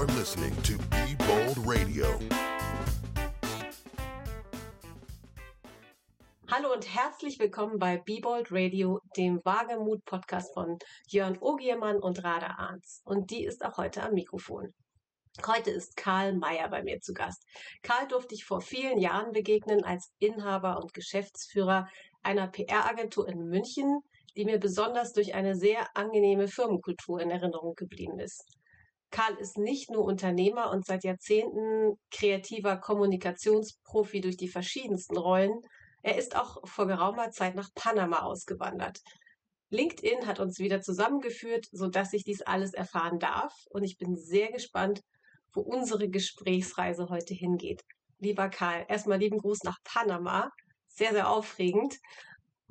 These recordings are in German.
You're listening to Be Bold Radio. Hallo und herzlich willkommen bei Be Bold Radio, dem Wagemut-Podcast von Jörn Ogiermann und Rada Arns. Und die ist auch heute am Mikrofon. Heute ist Karl Mayer bei mir zu Gast. Karl durfte ich vor vielen Jahren begegnen als Inhaber und Geschäftsführer einer PR-Agentur in München, die mir besonders durch eine sehr angenehme Firmenkultur in Erinnerung geblieben ist. Karl ist nicht nur Unternehmer und seit Jahrzehnten kreativer Kommunikationsprofi durch die verschiedensten Rollen, er ist auch vor geraumer Zeit nach Panama ausgewandert. LinkedIn hat uns wieder zusammengeführt, sodass ich dies alles erfahren darf und ich bin sehr gespannt, wo unsere Gesprächsreise heute hingeht. Lieber Karl, erstmal lieben Gruß nach Panama. Sehr, sehr aufregend.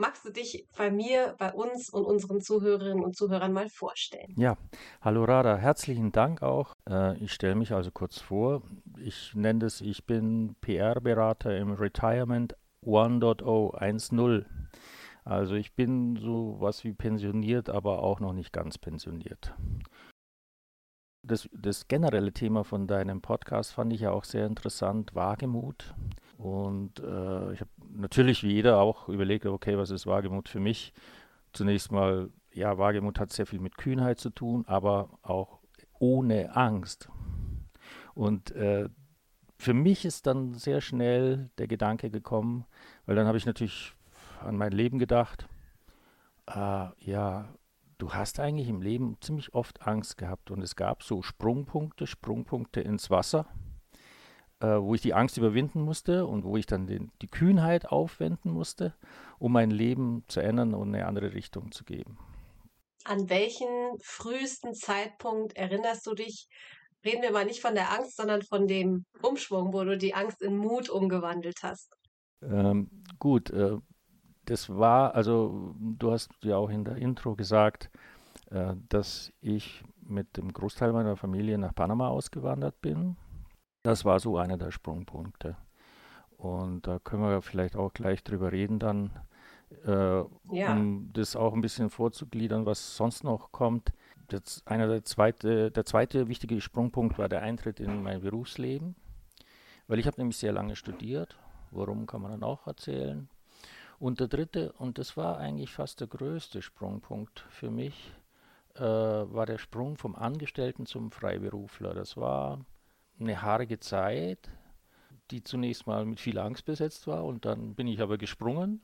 Magst du dich bei mir, bei uns und unseren Zuhörerinnen und Zuhörern mal vorstellen? Ja, hallo Rada, herzlichen Dank auch. Äh, ich stelle mich also kurz vor. Ich nenne es, ich bin PR-Berater im Retirement 1.0 1.0. Also ich bin so was wie pensioniert, aber auch noch nicht ganz pensioniert. Das, das generelle Thema von deinem Podcast fand ich ja auch sehr interessant, Wagemut. Und äh, ich habe natürlich wie jeder auch überlegt, okay, was ist Wagemut für mich? Zunächst mal, ja, Wagemut hat sehr viel mit Kühnheit zu tun, aber auch ohne Angst. Und äh, für mich ist dann sehr schnell der Gedanke gekommen, weil dann habe ich natürlich an mein Leben gedacht. Äh, ja, du hast eigentlich im Leben ziemlich oft Angst gehabt und es gab so Sprungpunkte, Sprungpunkte ins Wasser äh, wo ich die Angst überwinden musste und wo ich dann den, die Kühnheit aufwenden musste, um mein Leben zu ändern und eine andere Richtung zu geben. An welchen frühesten Zeitpunkt erinnerst du dich? Reden wir mal nicht von der Angst, sondern von dem Umschwung, wo du die Angst in Mut umgewandelt hast. Ähm, gut, äh, das war, also du hast ja auch in der Intro gesagt, äh, dass ich mit dem Großteil meiner Familie nach Panama ausgewandert bin. Das war so einer der Sprungpunkte. Und da können wir vielleicht auch gleich drüber reden dann, äh, ja. um das auch ein bisschen vorzugliedern, was sonst noch kommt. Das einer der zweite, der zweite wichtige Sprungpunkt war der Eintritt in mein Berufsleben, weil ich habe nämlich sehr lange studiert. Warum kann man dann auch erzählen? Und der dritte, und das war eigentlich fast der größte Sprungpunkt für mich, äh, war der Sprung vom Angestellten zum Freiberufler. Das war eine haarige Zeit, die zunächst mal mit viel Angst besetzt war und dann bin ich aber gesprungen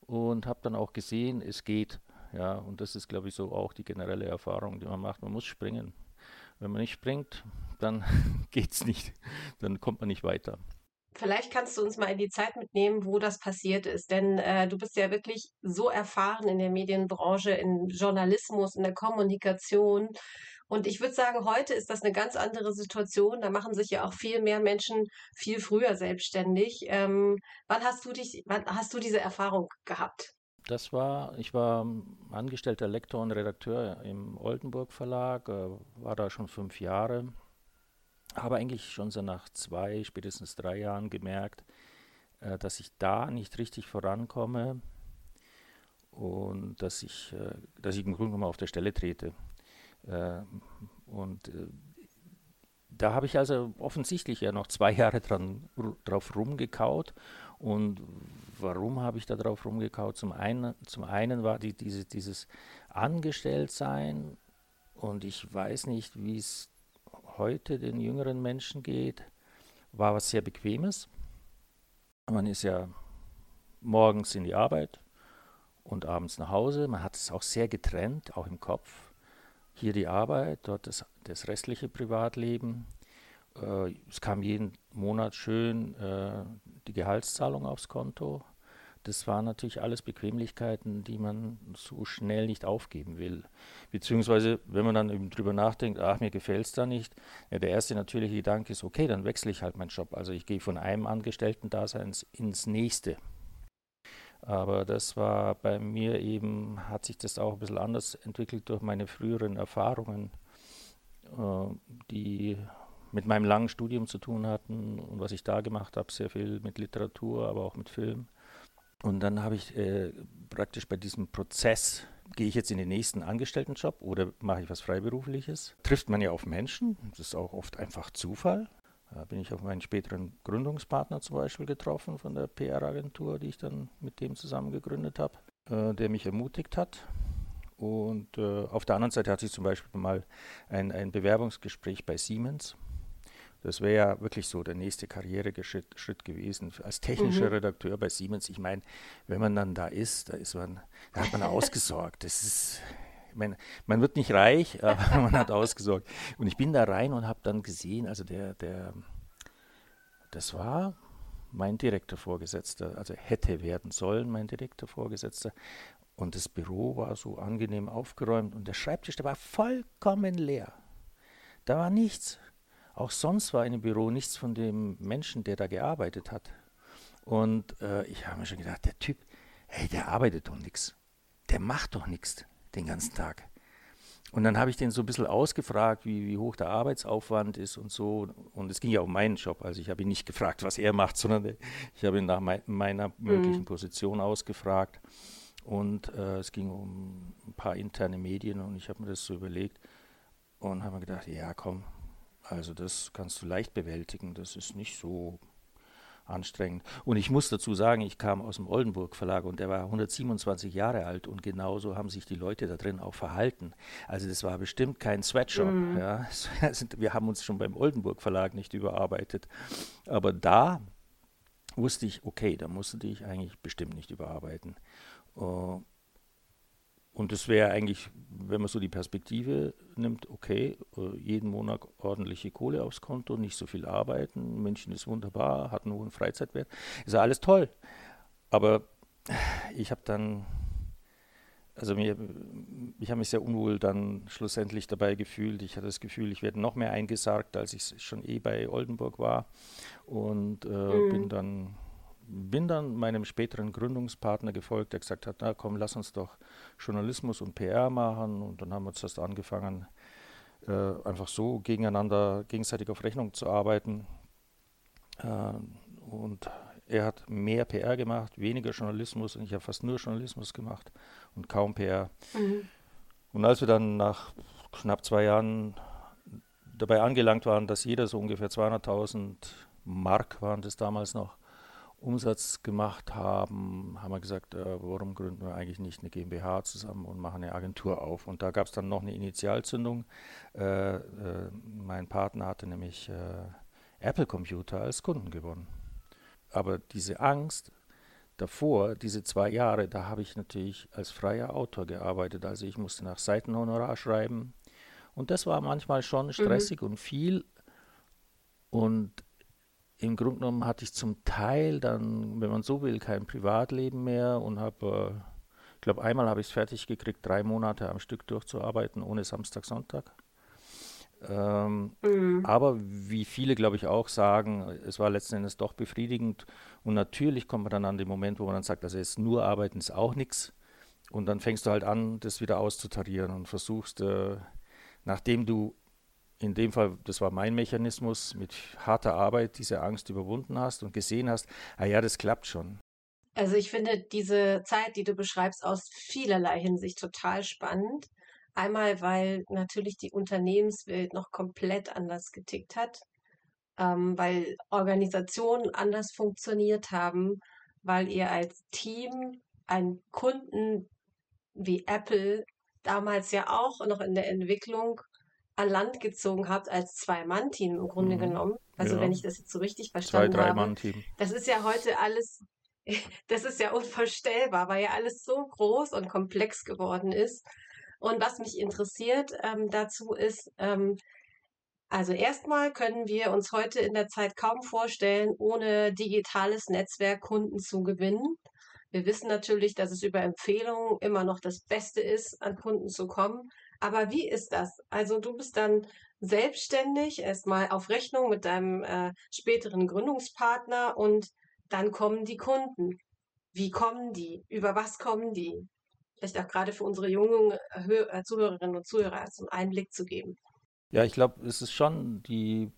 und habe dann auch gesehen, es geht. Ja, und das ist, glaube ich, so auch die generelle Erfahrung, die man macht. Man muss springen. Wenn man nicht springt, dann geht es nicht. Dann kommt man nicht weiter. Vielleicht kannst du uns mal in die Zeit mitnehmen, wo das passiert ist. Denn äh, du bist ja wirklich so erfahren in der Medienbranche, im Journalismus, in der Kommunikation. Und ich würde sagen, heute ist das eine ganz andere Situation. Da machen sich ja auch viel mehr Menschen viel früher selbstständig. Ähm, wann hast du dich, wann hast du diese Erfahrung gehabt? Das war, ich war angestellter Lektor und Redakteur im Oldenburg Verlag, äh, war da schon fünf Jahre, habe eigentlich schon so nach zwei, spätestens drei Jahren gemerkt, äh, dass ich da nicht richtig vorankomme und dass ich, äh, dass ich im Grunde genommen auf der Stelle trete. Äh, und äh, da habe ich also offensichtlich ja noch zwei Jahre dran, drauf rumgekaut. Und warum habe ich da drauf rumgekaut? Zum einen, zum einen war die, diese, dieses Angestelltsein und ich weiß nicht, wie es heute den jüngeren Menschen geht, war was sehr Bequemes. Man ist ja morgens in die Arbeit und abends nach Hause. Man hat es auch sehr getrennt, auch im Kopf. Hier die Arbeit, dort das, das restliche Privatleben. Äh, es kam jeden Monat schön äh, die Gehaltszahlung aufs Konto. Das waren natürlich alles Bequemlichkeiten, die man so schnell nicht aufgeben will. Beziehungsweise, wenn man dann eben drüber nachdenkt, ach, mir gefällt es da nicht, ja, der erste natürliche Gedanke ist, okay, dann wechsle ich halt meinen Job. Also ich gehe von einem Angestellten-Dasein ins nächste. Aber das war bei mir eben, hat sich das auch ein bisschen anders entwickelt durch meine früheren Erfahrungen, äh, die mit meinem langen Studium zu tun hatten und was ich da gemacht habe, sehr viel mit Literatur, aber auch mit Film. Und dann habe ich äh, praktisch bei diesem Prozess, gehe ich jetzt in den nächsten Angestelltenjob oder mache ich was Freiberufliches? Trifft man ja auf Menschen, das ist auch oft einfach Zufall. Da bin ich auf meinen späteren Gründungspartner zum Beispiel getroffen von der PR-Agentur, die ich dann mit dem zusammen gegründet habe, äh, der mich ermutigt hat. Und äh, auf der anderen Seite hatte ich zum Beispiel mal ein, ein Bewerbungsgespräch bei Siemens. Das wäre ja wirklich so der nächste Karriereschritt Schritt gewesen. Als technischer mhm. Redakteur bei Siemens, ich meine, wenn man dann da ist, da ist man, da hat man ausgesorgt. Das ist, meine, man wird nicht reich, aber man hat ausgesorgt. Und ich bin da rein und habe dann gesehen, also der, der, das war mein direkter Vorgesetzter, also hätte werden sollen, mein direkter Vorgesetzter. Und das Büro war so angenehm aufgeräumt und der Schreibtisch, der war vollkommen leer. Da war nichts. Auch sonst war in dem Büro nichts von dem Menschen, der da gearbeitet hat. Und äh, ich habe mir schon gedacht, der Typ, hey, der arbeitet doch nichts. Der macht doch nichts den ganzen Tag. Und dann habe ich den so ein bisschen ausgefragt, wie, wie, hoch der Arbeitsaufwand ist und so. Und es ging ja um meinen Job. Also ich habe ihn nicht gefragt, was er macht, sondern ich habe ihn nach mei meiner möglichen mhm. Position ausgefragt. Und äh, es ging um ein paar interne Medien und ich habe mir das so überlegt und habe mir gedacht, ja komm, also das kannst du leicht bewältigen, das ist nicht so anstrengend. Und ich muss dazu sagen, ich kam aus dem Oldenburg Verlag und der war 127 Jahre alt und genauso haben sich die Leute da drin auch verhalten. Also das war bestimmt kein Sweatshop. Mhm. Ja. Wir haben uns schon beim Oldenburg Verlag nicht überarbeitet. Aber da wusste ich, okay, da musste ich eigentlich bestimmt nicht überarbeiten. Äh, und es wäre eigentlich, wenn man so die Perspektive nimmt, okay, äh, jeden Monat ordentliche Kohle aufs Konto, nicht so viel arbeiten, München ist wunderbar, hat einen hohen Freizeitwert, ist ja alles toll. Aber ich habe dann, also mir, ich habe mich sehr unwohl dann schlussendlich dabei gefühlt. Ich hatte das Gefühl, ich werde noch mehr eingesargt, als ich schon eh bei Oldenburg war. Und äh, mhm. bin dann bin dann meinem späteren Gründungspartner gefolgt, der gesagt hat, na komm, lass uns doch Journalismus und PR machen. Und dann haben wir zuerst angefangen, äh, einfach so gegeneinander, gegenseitig auf Rechnung zu arbeiten. Äh, und er hat mehr PR gemacht, weniger Journalismus und ich habe fast nur Journalismus gemacht und kaum PR. Mhm. Und als wir dann nach knapp zwei Jahren dabei angelangt waren, dass jeder so ungefähr 200.000 Mark waren das damals noch, Umsatz gemacht haben, haben wir gesagt, äh, warum gründen wir eigentlich nicht eine GmbH zusammen und machen eine Agentur auf? Und da gab es dann noch eine Initialzündung. Äh, äh, mein Partner hatte nämlich äh, Apple Computer als Kunden gewonnen. Aber diese Angst davor, diese zwei Jahre, da habe ich natürlich als freier Autor gearbeitet. Also ich musste nach Seitenhonorar schreiben. Und das war manchmal schon stressig mhm. und viel. Und im Grunde genommen hatte ich zum Teil dann, wenn man so will, kein Privatleben mehr und habe, äh, ich glaube, einmal habe ich es fertig gekriegt, drei Monate am Stück durchzuarbeiten, ohne Samstag, Sonntag. Ähm, mhm. Aber wie viele, glaube ich, auch sagen, es war letzten Endes doch befriedigend. Und natürlich kommt man dann an den Moment, wo man dann sagt, also jetzt nur arbeiten ist auch nichts. Und dann fängst du halt an, das wieder auszutarieren und versuchst, äh, nachdem du in dem Fall, das war mein Mechanismus, mit harter Arbeit diese Angst überwunden hast und gesehen hast, ah ja, das klappt schon. Also ich finde diese Zeit, die du beschreibst, aus vielerlei Hinsicht total spannend. Einmal, weil natürlich die Unternehmenswelt noch komplett anders getickt hat, ähm, weil Organisationen anders funktioniert haben, weil ihr als Team einen Kunden wie Apple damals ja auch noch in der Entwicklung an Land gezogen habt als Zwei-Mann-Team im Grunde mhm. genommen. Also ja. wenn ich das jetzt so richtig verstanden Zwei, drei habe. Mann-Team. Das ist ja heute alles, das ist ja unvorstellbar, weil ja alles so groß und komplex geworden ist. Und was mich interessiert ähm, dazu ist, ähm, also erstmal können wir uns heute in der Zeit kaum vorstellen, ohne digitales Netzwerk Kunden zu gewinnen. Wir wissen natürlich, dass es über Empfehlungen immer noch das Beste ist, an Kunden zu kommen. Aber wie ist das? Also du bist dann selbstständig, erstmal auf Rechnung mit deinem äh, späteren Gründungspartner und dann kommen die Kunden. Wie kommen die? Über was kommen die? Vielleicht auch gerade für unsere jungen äh, äh Zuhörerinnen und Zuhörer so einen Einblick zu geben. Ja, ich glaube, es ist schon die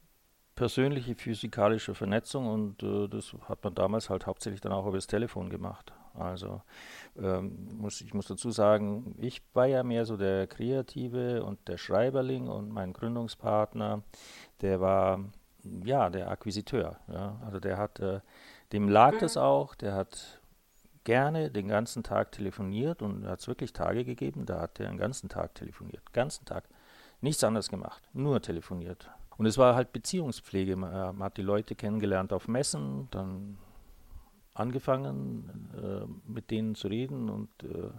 persönliche physikalische Vernetzung und äh, das hat man damals halt hauptsächlich dann auch über das Telefon gemacht. Also ähm, muss, ich muss dazu sagen, ich war ja mehr so der Kreative und der Schreiberling und mein Gründungspartner, der war ja der Akquisiteur. Ja? Also der hat, äh, dem lag mhm. das auch, der hat gerne den ganzen Tag telefoniert und hat es wirklich Tage gegeben, da hat er den ganzen Tag telefoniert, ganzen Tag. Nichts anderes gemacht, nur telefoniert. Und es war halt Beziehungspflege. Man hat die Leute kennengelernt auf Messen, dann angefangen, äh, mit denen zu reden und äh,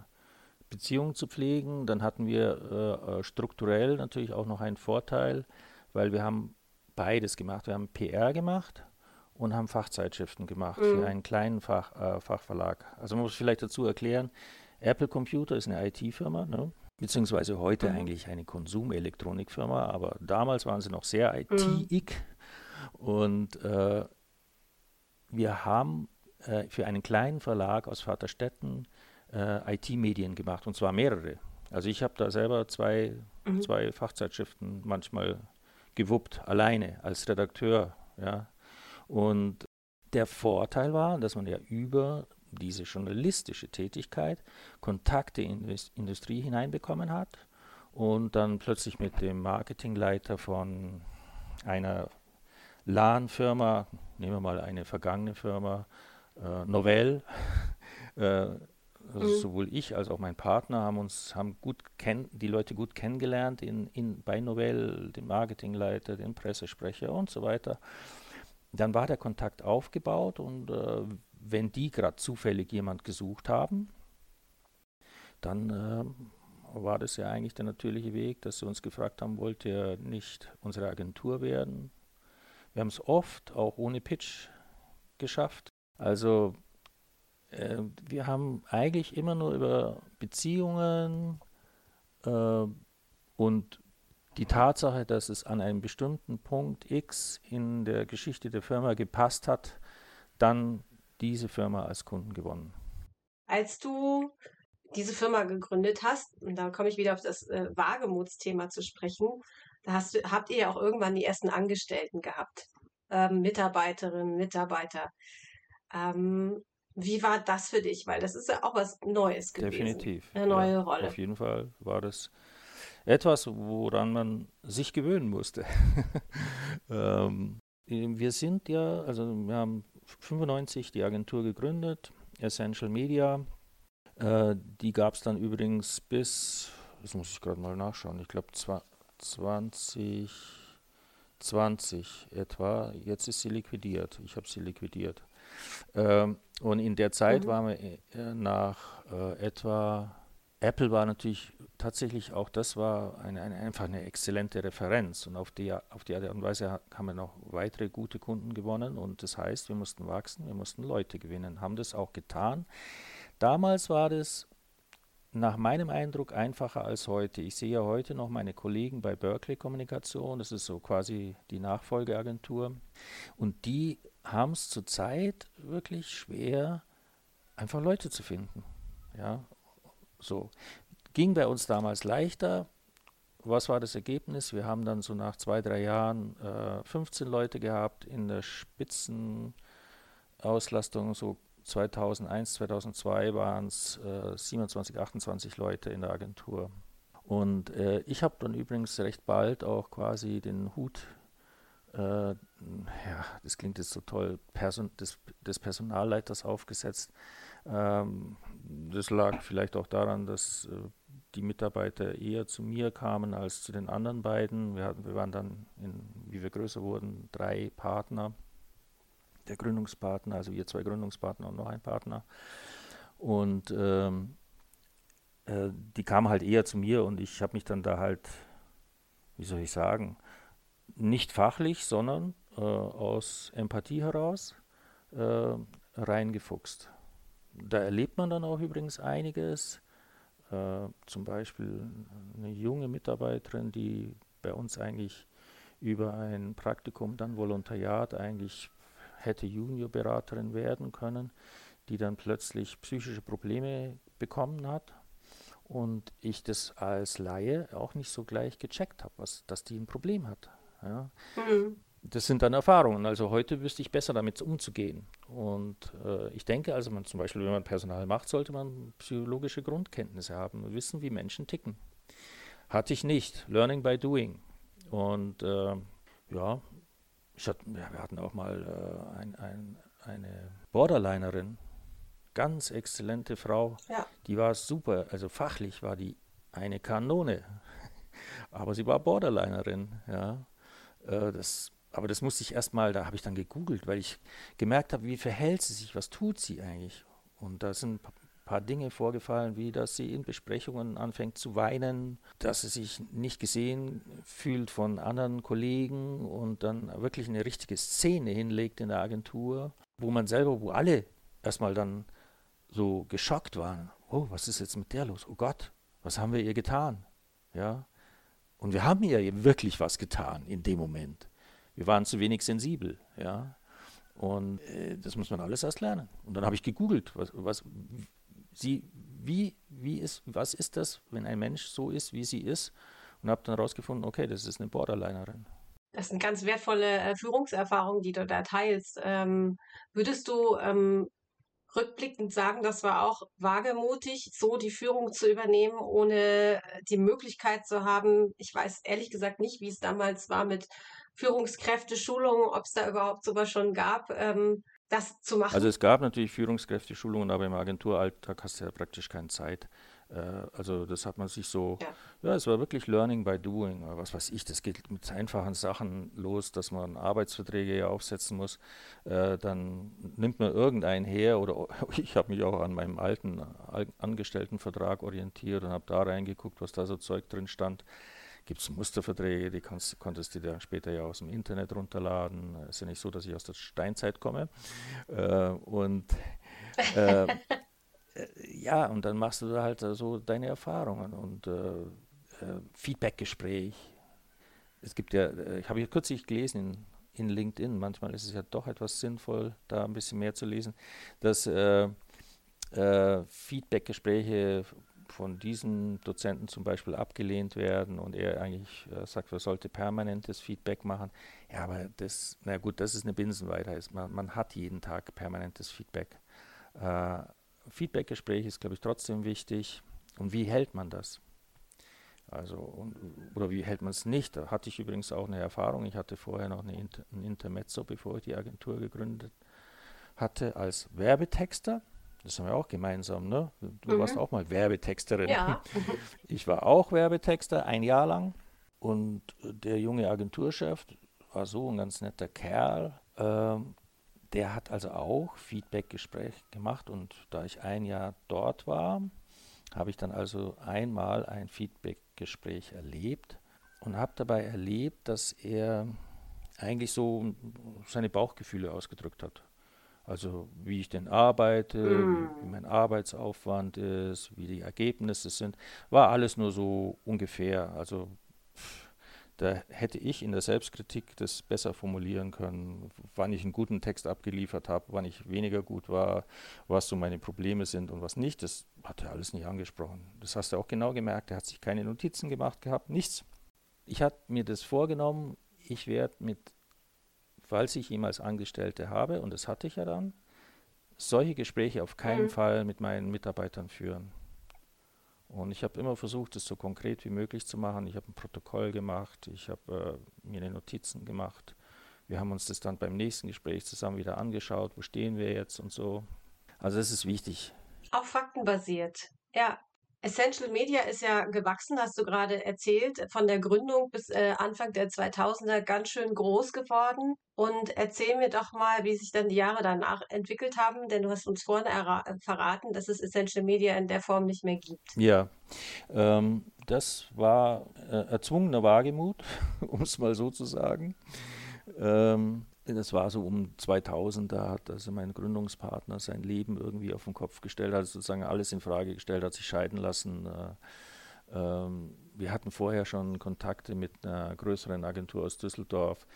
Beziehungen zu pflegen. Dann hatten wir äh, äh strukturell natürlich auch noch einen Vorteil, weil wir haben beides gemacht. Wir haben PR gemacht und haben Fachzeitschriften gemacht mhm. für einen kleinen Fach, äh, Fachverlag. Also man muss vielleicht dazu erklären, Apple Computer ist eine IT-Firma, ne? beziehungsweise heute mhm. eigentlich eine Konsumelektronikfirma, aber damals waren sie noch sehr IT-ig mhm. und äh, wir haben äh, für einen kleinen Verlag aus Vaterstetten äh, IT-Medien gemacht und zwar mehrere. Also ich habe da selber zwei, mhm. zwei Fachzeitschriften manchmal gewuppt, alleine als Redakteur. Ja. Und der Vorteil war, dass man ja über diese journalistische Tätigkeit Kontakte in die Industrie hineinbekommen hat und dann plötzlich mit dem Marketingleiter von einer LAN-Firma, nehmen wir mal eine vergangene Firma, äh, Novell, äh, also mhm. sowohl ich als auch mein Partner haben uns haben gut kenn die Leute gut kennengelernt in, in, bei Novell, den Marketingleiter, den Pressesprecher und so weiter. Dann war der Kontakt aufgebaut und äh, wenn die gerade zufällig jemand gesucht haben, dann äh, war das ja eigentlich der natürliche Weg, dass sie uns gefragt haben, wollt ihr nicht unsere Agentur werden? Wir haben es oft auch ohne Pitch geschafft. Also äh, wir haben eigentlich immer nur über Beziehungen äh, und die Tatsache, dass es an einem bestimmten Punkt X in der Geschichte der Firma gepasst hat, dann diese Firma als Kunden gewonnen. Als du diese Firma gegründet hast, und da komme ich wieder auf das äh, Wagemutsthema zu sprechen, da hast du, habt ihr ja auch irgendwann die ersten Angestellten gehabt, ähm, Mitarbeiterinnen, Mitarbeiter. Ähm, wie war das für dich? Weil das ist ja auch was Neues gewesen. Definitiv. Eine neue ja, Rolle. Auf jeden Fall war das etwas, woran man sich gewöhnen musste. ähm, wir sind ja, also wir haben 95 die Agentur gegründet, Essential Media. Äh, die gab es dann übrigens bis, das muss ich gerade mal nachschauen, ich glaube 2020 etwa. Jetzt ist sie liquidiert. Ich habe sie liquidiert. Ähm, und in der Zeit mhm. waren wir äh, nach äh, etwa, Apple war natürlich tatsächlich auch, das war eine, eine, einfach eine exzellente Referenz. Und auf die, auf die Art und Weise haben wir noch weitere gute Kunden gewonnen. Und das heißt, wir mussten wachsen, wir mussten Leute gewinnen, haben das auch getan. Damals war das nach meinem Eindruck einfacher als heute. Ich sehe ja heute noch meine Kollegen bei Berkeley Kommunikation, das ist so quasi die Nachfolgeagentur. Und die haben es zurzeit wirklich schwer, einfach Leute zu finden. Ja, so. Ging bei uns damals leichter. Was war das Ergebnis? Wir haben dann so nach zwei, drei Jahren äh, 15 Leute gehabt in der Spitzenauslastung. So 2001, 2002 waren es äh, 27, 28 Leute in der Agentur. Und äh, ich habe dann übrigens recht bald auch quasi den Hut ja, das klingt jetzt so toll, Person, des, des Personalleiters aufgesetzt. Ähm, das lag vielleicht auch daran, dass äh, die Mitarbeiter eher zu mir kamen als zu den anderen beiden. Wir, hatten, wir waren dann, in, wie wir größer wurden, drei Partner, der Gründungspartner, also wir zwei Gründungspartner und noch ein Partner. Und ähm, äh, die kamen halt eher zu mir und ich habe mich dann da halt, wie soll ich sagen, nicht fachlich, sondern äh, aus Empathie heraus äh, reingefuchst. Da erlebt man dann auch übrigens einiges. Äh, zum Beispiel eine junge Mitarbeiterin, die bei uns eigentlich über ein Praktikum, dann Volontariat eigentlich hätte Juniorberaterin werden können, die dann plötzlich psychische Probleme bekommen hat und ich das als Laie auch nicht so gleich gecheckt habe, dass die ein Problem hat. Ja. Mhm. das sind dann Erfahrungen. Also heute wüsste ich besser damit umzugehen. Und äh, ich denke, also man zum Beispiel, wenn man Personal macht, sollte man psychologische Grundkenntnisse haben, wissen, wie Menschen ticken. Hatte ich nicht. Learning by doing. Und äh, ja, hatte, ja, wir hatten auch mal äh, ein, ein, eine Borderlinerin, ganz exzellente Frau. Ja. Die war super, also fachlich war die eine Kanone. Aber sie war Borderlinerin, ja. Äh, das aber das musste ich erstmal, da habe ich dann gegoogelt, weil ich gemerkt habe, wie verhält sie sich, was tut sie eigentlich. Und da sind ein paar Dinge vorgefallen, wie dass sie in Besprechungen anfängt zu weinen, dass sie sich nicht gesehen fühlt von anderen Kollegen und dann wirklich eine richtige Szene hinlegt in der Agentur, wo man selber, wo alle erstmal dann so geschockt waren. Oh, was ist jetzt mit der los? Oh Gott, was haben wir ihr getan? Ja. Und wir haben ihr wirklich was getan in dem Moment. Wir waren zu wenig sensibel, ja. Und äh, das muss man alles erst lernen. Und dann habe ich gegoogelt, was, was sie, wie, wie ist, was ist das, wenn ein Mensch so ist, wie sie ist, und habe dann herausgefunden, okay, das ist eine Borderlinerin. Das sind ganz wertvolle äh, Führungserfahrungen, die du da teilst. Ähm, würdest du ähm, rückblickend sagen, das war auch wagemutig, so die Führung zu übernehmen, ohne äh, die Möglichkeit zu haben. Ich weiß ehrlich gesagt nicht, wie es damals war mit Führungskräfteschulungen, ob es da überhaupt sowas schon gab, ähm, das zu machen? Also es gab natürlich Führungskräfteschulungen, aber im Agenturalltag hast du ja praktisch keine Zeit. Äh, also das hat man sich so, ja. ja. es war wirklich Learning by Doing. Was weiß ich, das geht mit einfachen Sachen los, dass man Arbeitsverträge ja aufsetzen muss. Äh, dann nimmt man irgendeinen her oder ich habe mich auch an meinem alten Angestelltenvertrag orientiert und habe da reingeguckt, was da so Zeug drin stand gibt es Musterverträge, die kannst, konntest du dann später ja aus dem Internet runterladen. Es ist ja nicht so, dass ich aus der Steinzeit komme. Äh, und äh, ja, und dann machst du halt so deine Erfahrungen und äh, äh Feedbackgespräch. Es gibt ja, äh, ich habe hier kürzlich gelesen in, in, LinkedIn, manchmal ist es ja doch etwas sinnvoll, da ein bisschen mehr zu lesen, dass Feedbackgespräche von diesen Dozenten zum Beispiel abgelehnt werden und er eigentlich äh, sagt, er sollte permanentes Feedback machen. Ja, aber das, na gut, das ist eine Binsenweisheit. Man, man hat jeden Tag permanentes Feedback. Äh, Feedbackgespräch ist, glaube ich, trotzdem wichtig. Und wie hält man das? Also, und, oder wie hält man es nicht? Da hatte ich übrigens auch eine Erfahrung. Ich hatte vorher noch eine Inter, ein Intermezzo, bevor ich die Agentur gegründet hatte, als Werbetexter. Das haben wir auch gemeinsam, ne? Du mhm. warst auch mal Werbetexterin. Ja. Ich war auch Werbetexter, ein Jahr lang. Und der junge Agenturchef war so ein ganz netter Kerl. Ähm, der hat also auch Feedbackgespräch gemacht. Und da ich ein Jahr dort war, habe ich dann also einmal ein Feedbackgespräch erlebt und habe dabei erlebt, dass er eigentlich so seine Bauchgefühle ausgedrückt hat. Also wie ich denn arbeite, mm. wie mein Arbeitsaufwand ist, wie die Ergebnisse sind, war alles nur so ungefähr. Also da hätte ich in der Selbstkritik das besser formulieren können, wann ich einen guten Text abgeliefert habe, wann ich weniger gut war, was so meine Probleme sind und was nicht. Das hat er alles nicht angesprochen. Das hast du auch genau gemerkt. Er hat sich keine Notizen gemacht gehabt, nichts. Ich hatte mir das vorgenommen, ich werde mit falls ich jemals Angestellte habe, und das hatte ich ja dann, solche Gespräche auf keinen mhm. Fall mit meinen Mitarbeitern führen. Und ich habe immer versucht, es so konkret wie möglich zu machen. Ich habe ein Protokoll gemacht, ich habe äh, mir eine Notizen gemacht. Wir haben uns das dann beim nächsten Gespräch zusammen wieder angeschaut, wo stehen wir jetzt und so. Also das ist wichtig. Auch faktenbasiert. Ja, Essential Media ist ja gewachsen, hast du gerade erzählt, von der Gründung bis äh, Anfang der 2000er ganz schön groß geworden. Und erzähl mir doch mal, wie sich dann die Jahre danach entwickelt haben, denn du hast uns vorhin verraten, dass es Essential Media in der Form nicht mehr gibt. Ja, ähm, das war äh, erzwungener Wagemut, um es mal so zu sagen. Ähm, das war so um 2000, da hat also mein Gründungspartner sein Leben irgendwie auf den Kopf gestellt, hat sozusagen alles in Frage gestellt, hat sich scheiden lassen. Äh, ähm, wir hatten vorher schon Kontakte mit einer größeren Agentur aus Düsseldorf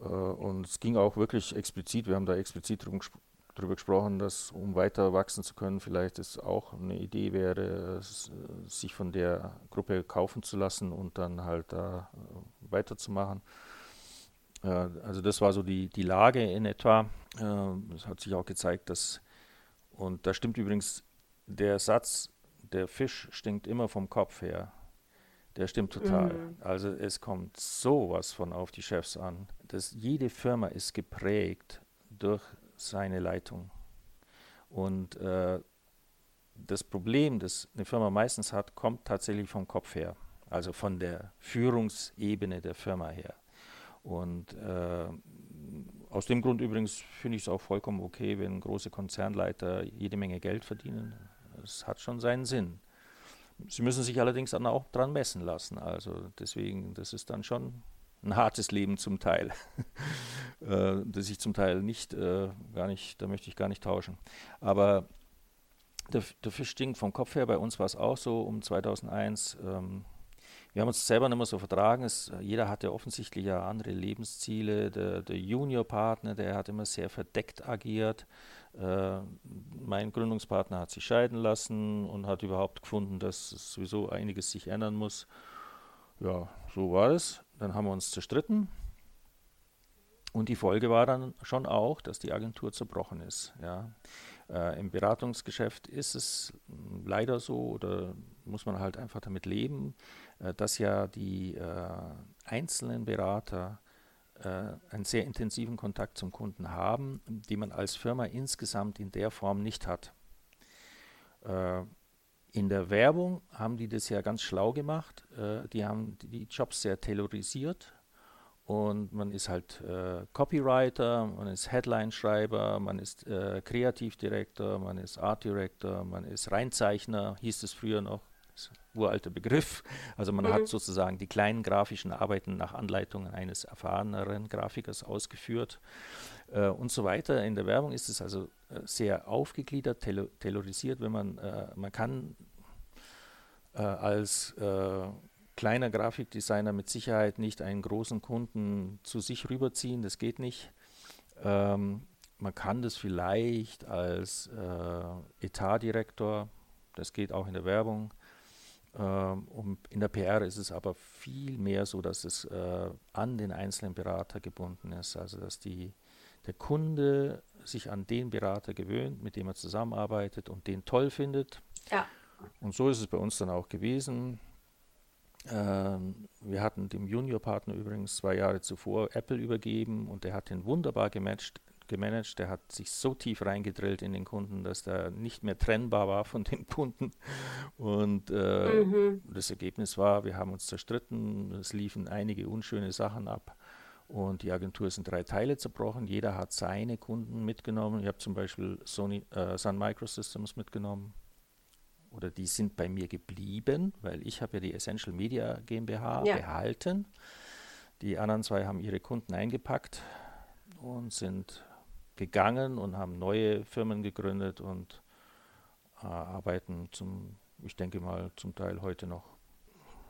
äh, und es ging auch wirklich explizit, wir haben da explizit darüber gesprochen, dass um weiter wachsen zu können, vielleicht es auch eine Idee wäre, sich von der Gruppe kaufen zu lassen und dann halt da äh, weiterzumachen. Äh, also das war so die, die Lage in etwa. Äh, es hat sich auch gezeigt, dass, und da stimmt übrigens der Satz, der Fisch stinkt immer vom Kopf her. Der stimmt total. Mhm. Also es kommt sowas von auf die Chefs an. Dass jede Firma ist geprägt durch seine Leitung. Und äh, das Problem, das eine Firma meistens hat, kommt tatsächlich vom Kopf her. Also von der Führungsebene der Firma her. Und äh, aus dem Grund übrigens finde ich es auch vollkommen okay, wenn große Konzernleiter jede Menge Geld verdienen. Es hat schon seinen Sinn. Sie müssen sich allerdings dann auch dran messen lassen. Also deswegen, das ist dann schon ein hartes Leben zum Teil, äh, das ich zum Teil nicht, äh, gar nicht, da möchte ich gar nicht tauschen. Aber der, der Fisch stinkt vom Kopf her. Bei uns war es auch so um 2001. Ähm, wir haben uns selber nicht mehr so vertragen. Es, jeder hatte offensichtlich ja andere Lebensziele. Der, der Juniorpartner, der hat immer sehr verdeckt agiert. Äh, mein Gründungspartner hat sich scheiden lassen und hat überhaupt gefunden, dass sowieso einiges sich ändern muss. Ja, so war es. Dann haben wir uns zerstritten. Und die Folge war dann schon auch, dass die Agentur zerbrochen ist. Ja. Äh, Im Beratungsgeschäft ist es leider so oder muss man halt einfach damit leben, äh, dass ja die äh, einzelnen Berater äh, einen sehr intensiven Kontakt zum Kunden haben, die man als Firma insgesamt in der Form nicht hat. Äh, in der Werbung haben die das ja ganz schlau gemacht. Äh, die haben die Jobs sehr tailorisiert und man ist halt äh, Copywriter, man ist Headline-Schreiber, man ist äh, Kreativdirektor, man ist Art Director, man ist Reinzeichner, hieß es früher noch uralter Begriff. Also man mhm. hat sozusagen die kleinen grafischen Arbeiten nach Anleitungen eines erfahreneren Grafikers ausgeführt äh, und so weiter. In der Werbung ist es also äh, sehr aufgegliedert, tailorisiert, wenn man, äh, man kann äh, als äh, kleiner Grafikdesigner mit Sicherheit nicht einen großen Kunden zu sich rüberziehen, das geht nicht. Ähm, man kann das vielleicht als Etatdirektor, das geht auch in der Werbung, ähm, in der PR ist es aber viel mehr so, dass es äh, an den einzelnen Berater gebunden ist. Also dass die, der Kunde sich an den Berater gewöhnt, mit dem er zusammenarbeitet und den toll findet. Ja. Und so ist es bei uns dann auch gewesen. Ähm, wir hatten dem Juniorpartner übrigens zwei Jahre zuvor Apple übergeben und der hat den wunderbar gematcht gemanagt. Der hat sich so tief reingedrillt in den Kunden, dass der nicht mehr trennbar war von den Kunden. Und äh, mhm. das Ergebnis war, wir haben uns zerstritten. Es liefen einige unschöne Sachen ab. Und die Agentur ist in drei Teile zerbrochen. Jeder hat seine Kunden mitgenommen. Ich habe zum Beispiel Sony, äh, Sun Microsystems mitgenommen. Oder die sind bei mir geblieben, weil ich habe ja die Essential Media GmbH ja. behalten. Die anderen zwei haben ihre Kunden eingepackt und sind gegangen und haben neue Firmen gegründet und äh, arbeiten zum, ich denke mal, zum Teil heute noch.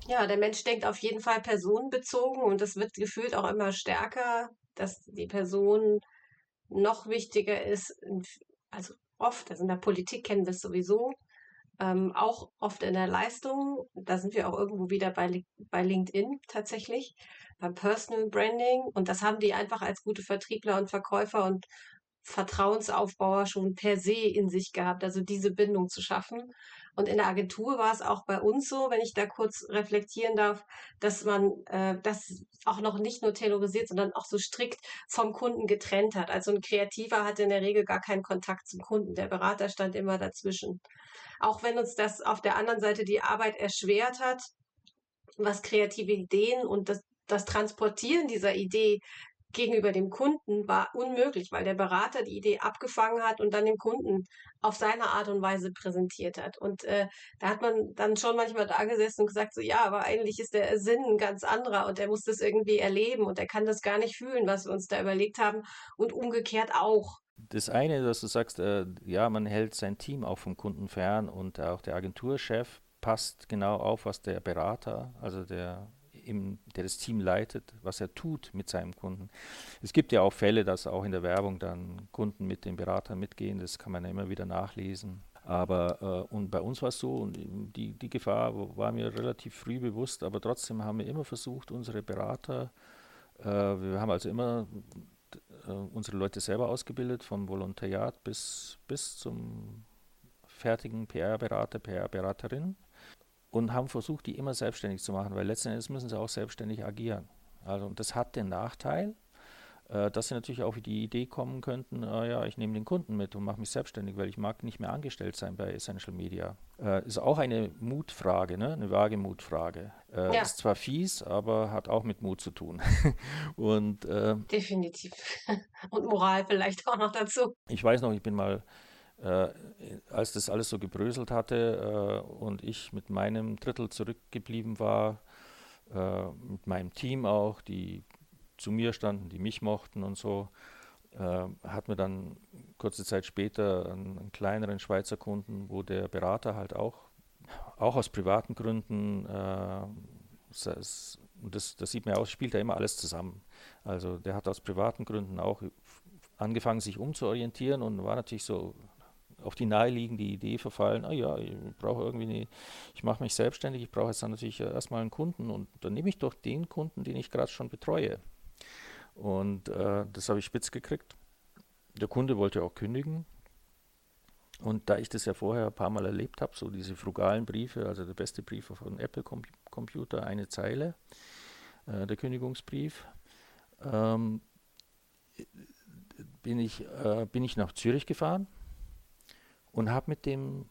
Ja, der Mensch denkt auf jeden Fall personenbezogen und es wird gefühlt auch immer stärker, dass die Person noch wichtiger ist. Also oft, also in der Politik kennen wir es sowieso, ähm, auch oft in der Leistung. Da sind wir auch irgendwo wieder bei, bei LinkedIn tatsächlich, beim Personal Branding. Und das haben die einfach als gute Vertriebler und Verkäufer und Vertrauensaufbauer schon per se in sich gehabt, also diese Bindung zu schaffen. Und in der Agentur war es auch bei uns so, wenn ich da kurz reflektieren darf, dass man äh, das auch noch nicht nur terrorisiert, sondern auch so strikt vom Kunden getrennt hat. Also ein Kreativer hatte in der Regel gar keinen Kontakt zum Kunden. Der Berater stand immer dazwischen. Auch wenn uns das auf der anderen Seite die Arbeit erschwert hat, was kreative Ideen und das, das Transportieren dieser Idee gegenüber dem Kunden war unmöglich, weil der Berater die Idee abgefangen hat und dann dem Kunden auf seine Art und Weise präsentiert hat. Und äh, da hat man dann schon manchmal da gesessen und gesagt, so ja, aber eigentlich ist der Sinn ein ganz anderer und er muss das irgendwie erleben und er kann das gar nicht fühlen, was wir uns da überlegt haben und umgekehrt auch. Das eine, dass du sagst, äh, ja, man hält sein Team auch vom Kunden fern und auch der Agenturchef passt genau auf, was der Berater, also der im, der das Team leitet, was er tut mit seinem Kunden. Es gibt ja auch Fälle, dass auch in der Werbung dann Kunden mit dem Berater mitgehen, das kann man ja immer wieder nachlesen. Aber äh, und bei uns war es so, und die, die Gefahr war mir relativ früh bewusst, aber trotzdem haben wir immer versucht, unsere Berater Äh, wir haben also immer äh, unsere Leute selber ausgebildet, vom Volontariat bis, bis zum fertigen PR-Berater, PR-Beraterin und haben versucht, die immer selbstständig zu machen, weil letzten Endes müssen sie auch selbstständig agieren. Also das hat den Nachteil, äh, dass sie natürlich auch die Idee kommen könnten, äh, ja, ich nehme den Kunden mit und mache mich selbstständig, weil ich mag nicht mehr angestellt sein bei Essential Media. Äh, ist auch eine Mutfrage, ne? eine vage Mutfrage. Äh, ja. Ist zwar fies, aber hat auch mit Mut zu tun. und, äh, Definitiv. und Moral vielleicht auch noch dazu. Ich weiß noch, ich bin mal äh, als das alles so gebröselt hatte äh, und ich mit meinem Drittel zurückgeblieben war, äh, mit meinem Team auch, die zu mir standen, die mich mochten und so, äh, hat mir dann kurze Zeit später einen, einen, kleineren Schweizer Kunden, wo der Berater halt auch, auch aus privaten Gründen, äh, das, das, das, sieht man auch, spielt ja immer alles zusammen. Also der hat aus privaten Gründen auch angefangen, sich umzuorientieren und war natürlich so auf die naheliegende Idee verfallen, ah ja, ich brauche irgendwie eine, ich mache mich selbstständig, ich brauche jetzt dann natürlich erstmal einen Kunden und dann nehme ich doch den Kunden, den ich gerade schon betreue. Und äh, das habe ich spitz gekriegt. Der Kunde wollte auch kündigen. Und da ich das ja vorher ein paar Mal erlebt habe, so diese frugalen Briefe, also der beste Brief von Apple Computer, eine Zeile, äh, der Kündigungsbrief, ähm, bin, ich, äh, bin ich nach Zürich gefahren und habe mit dem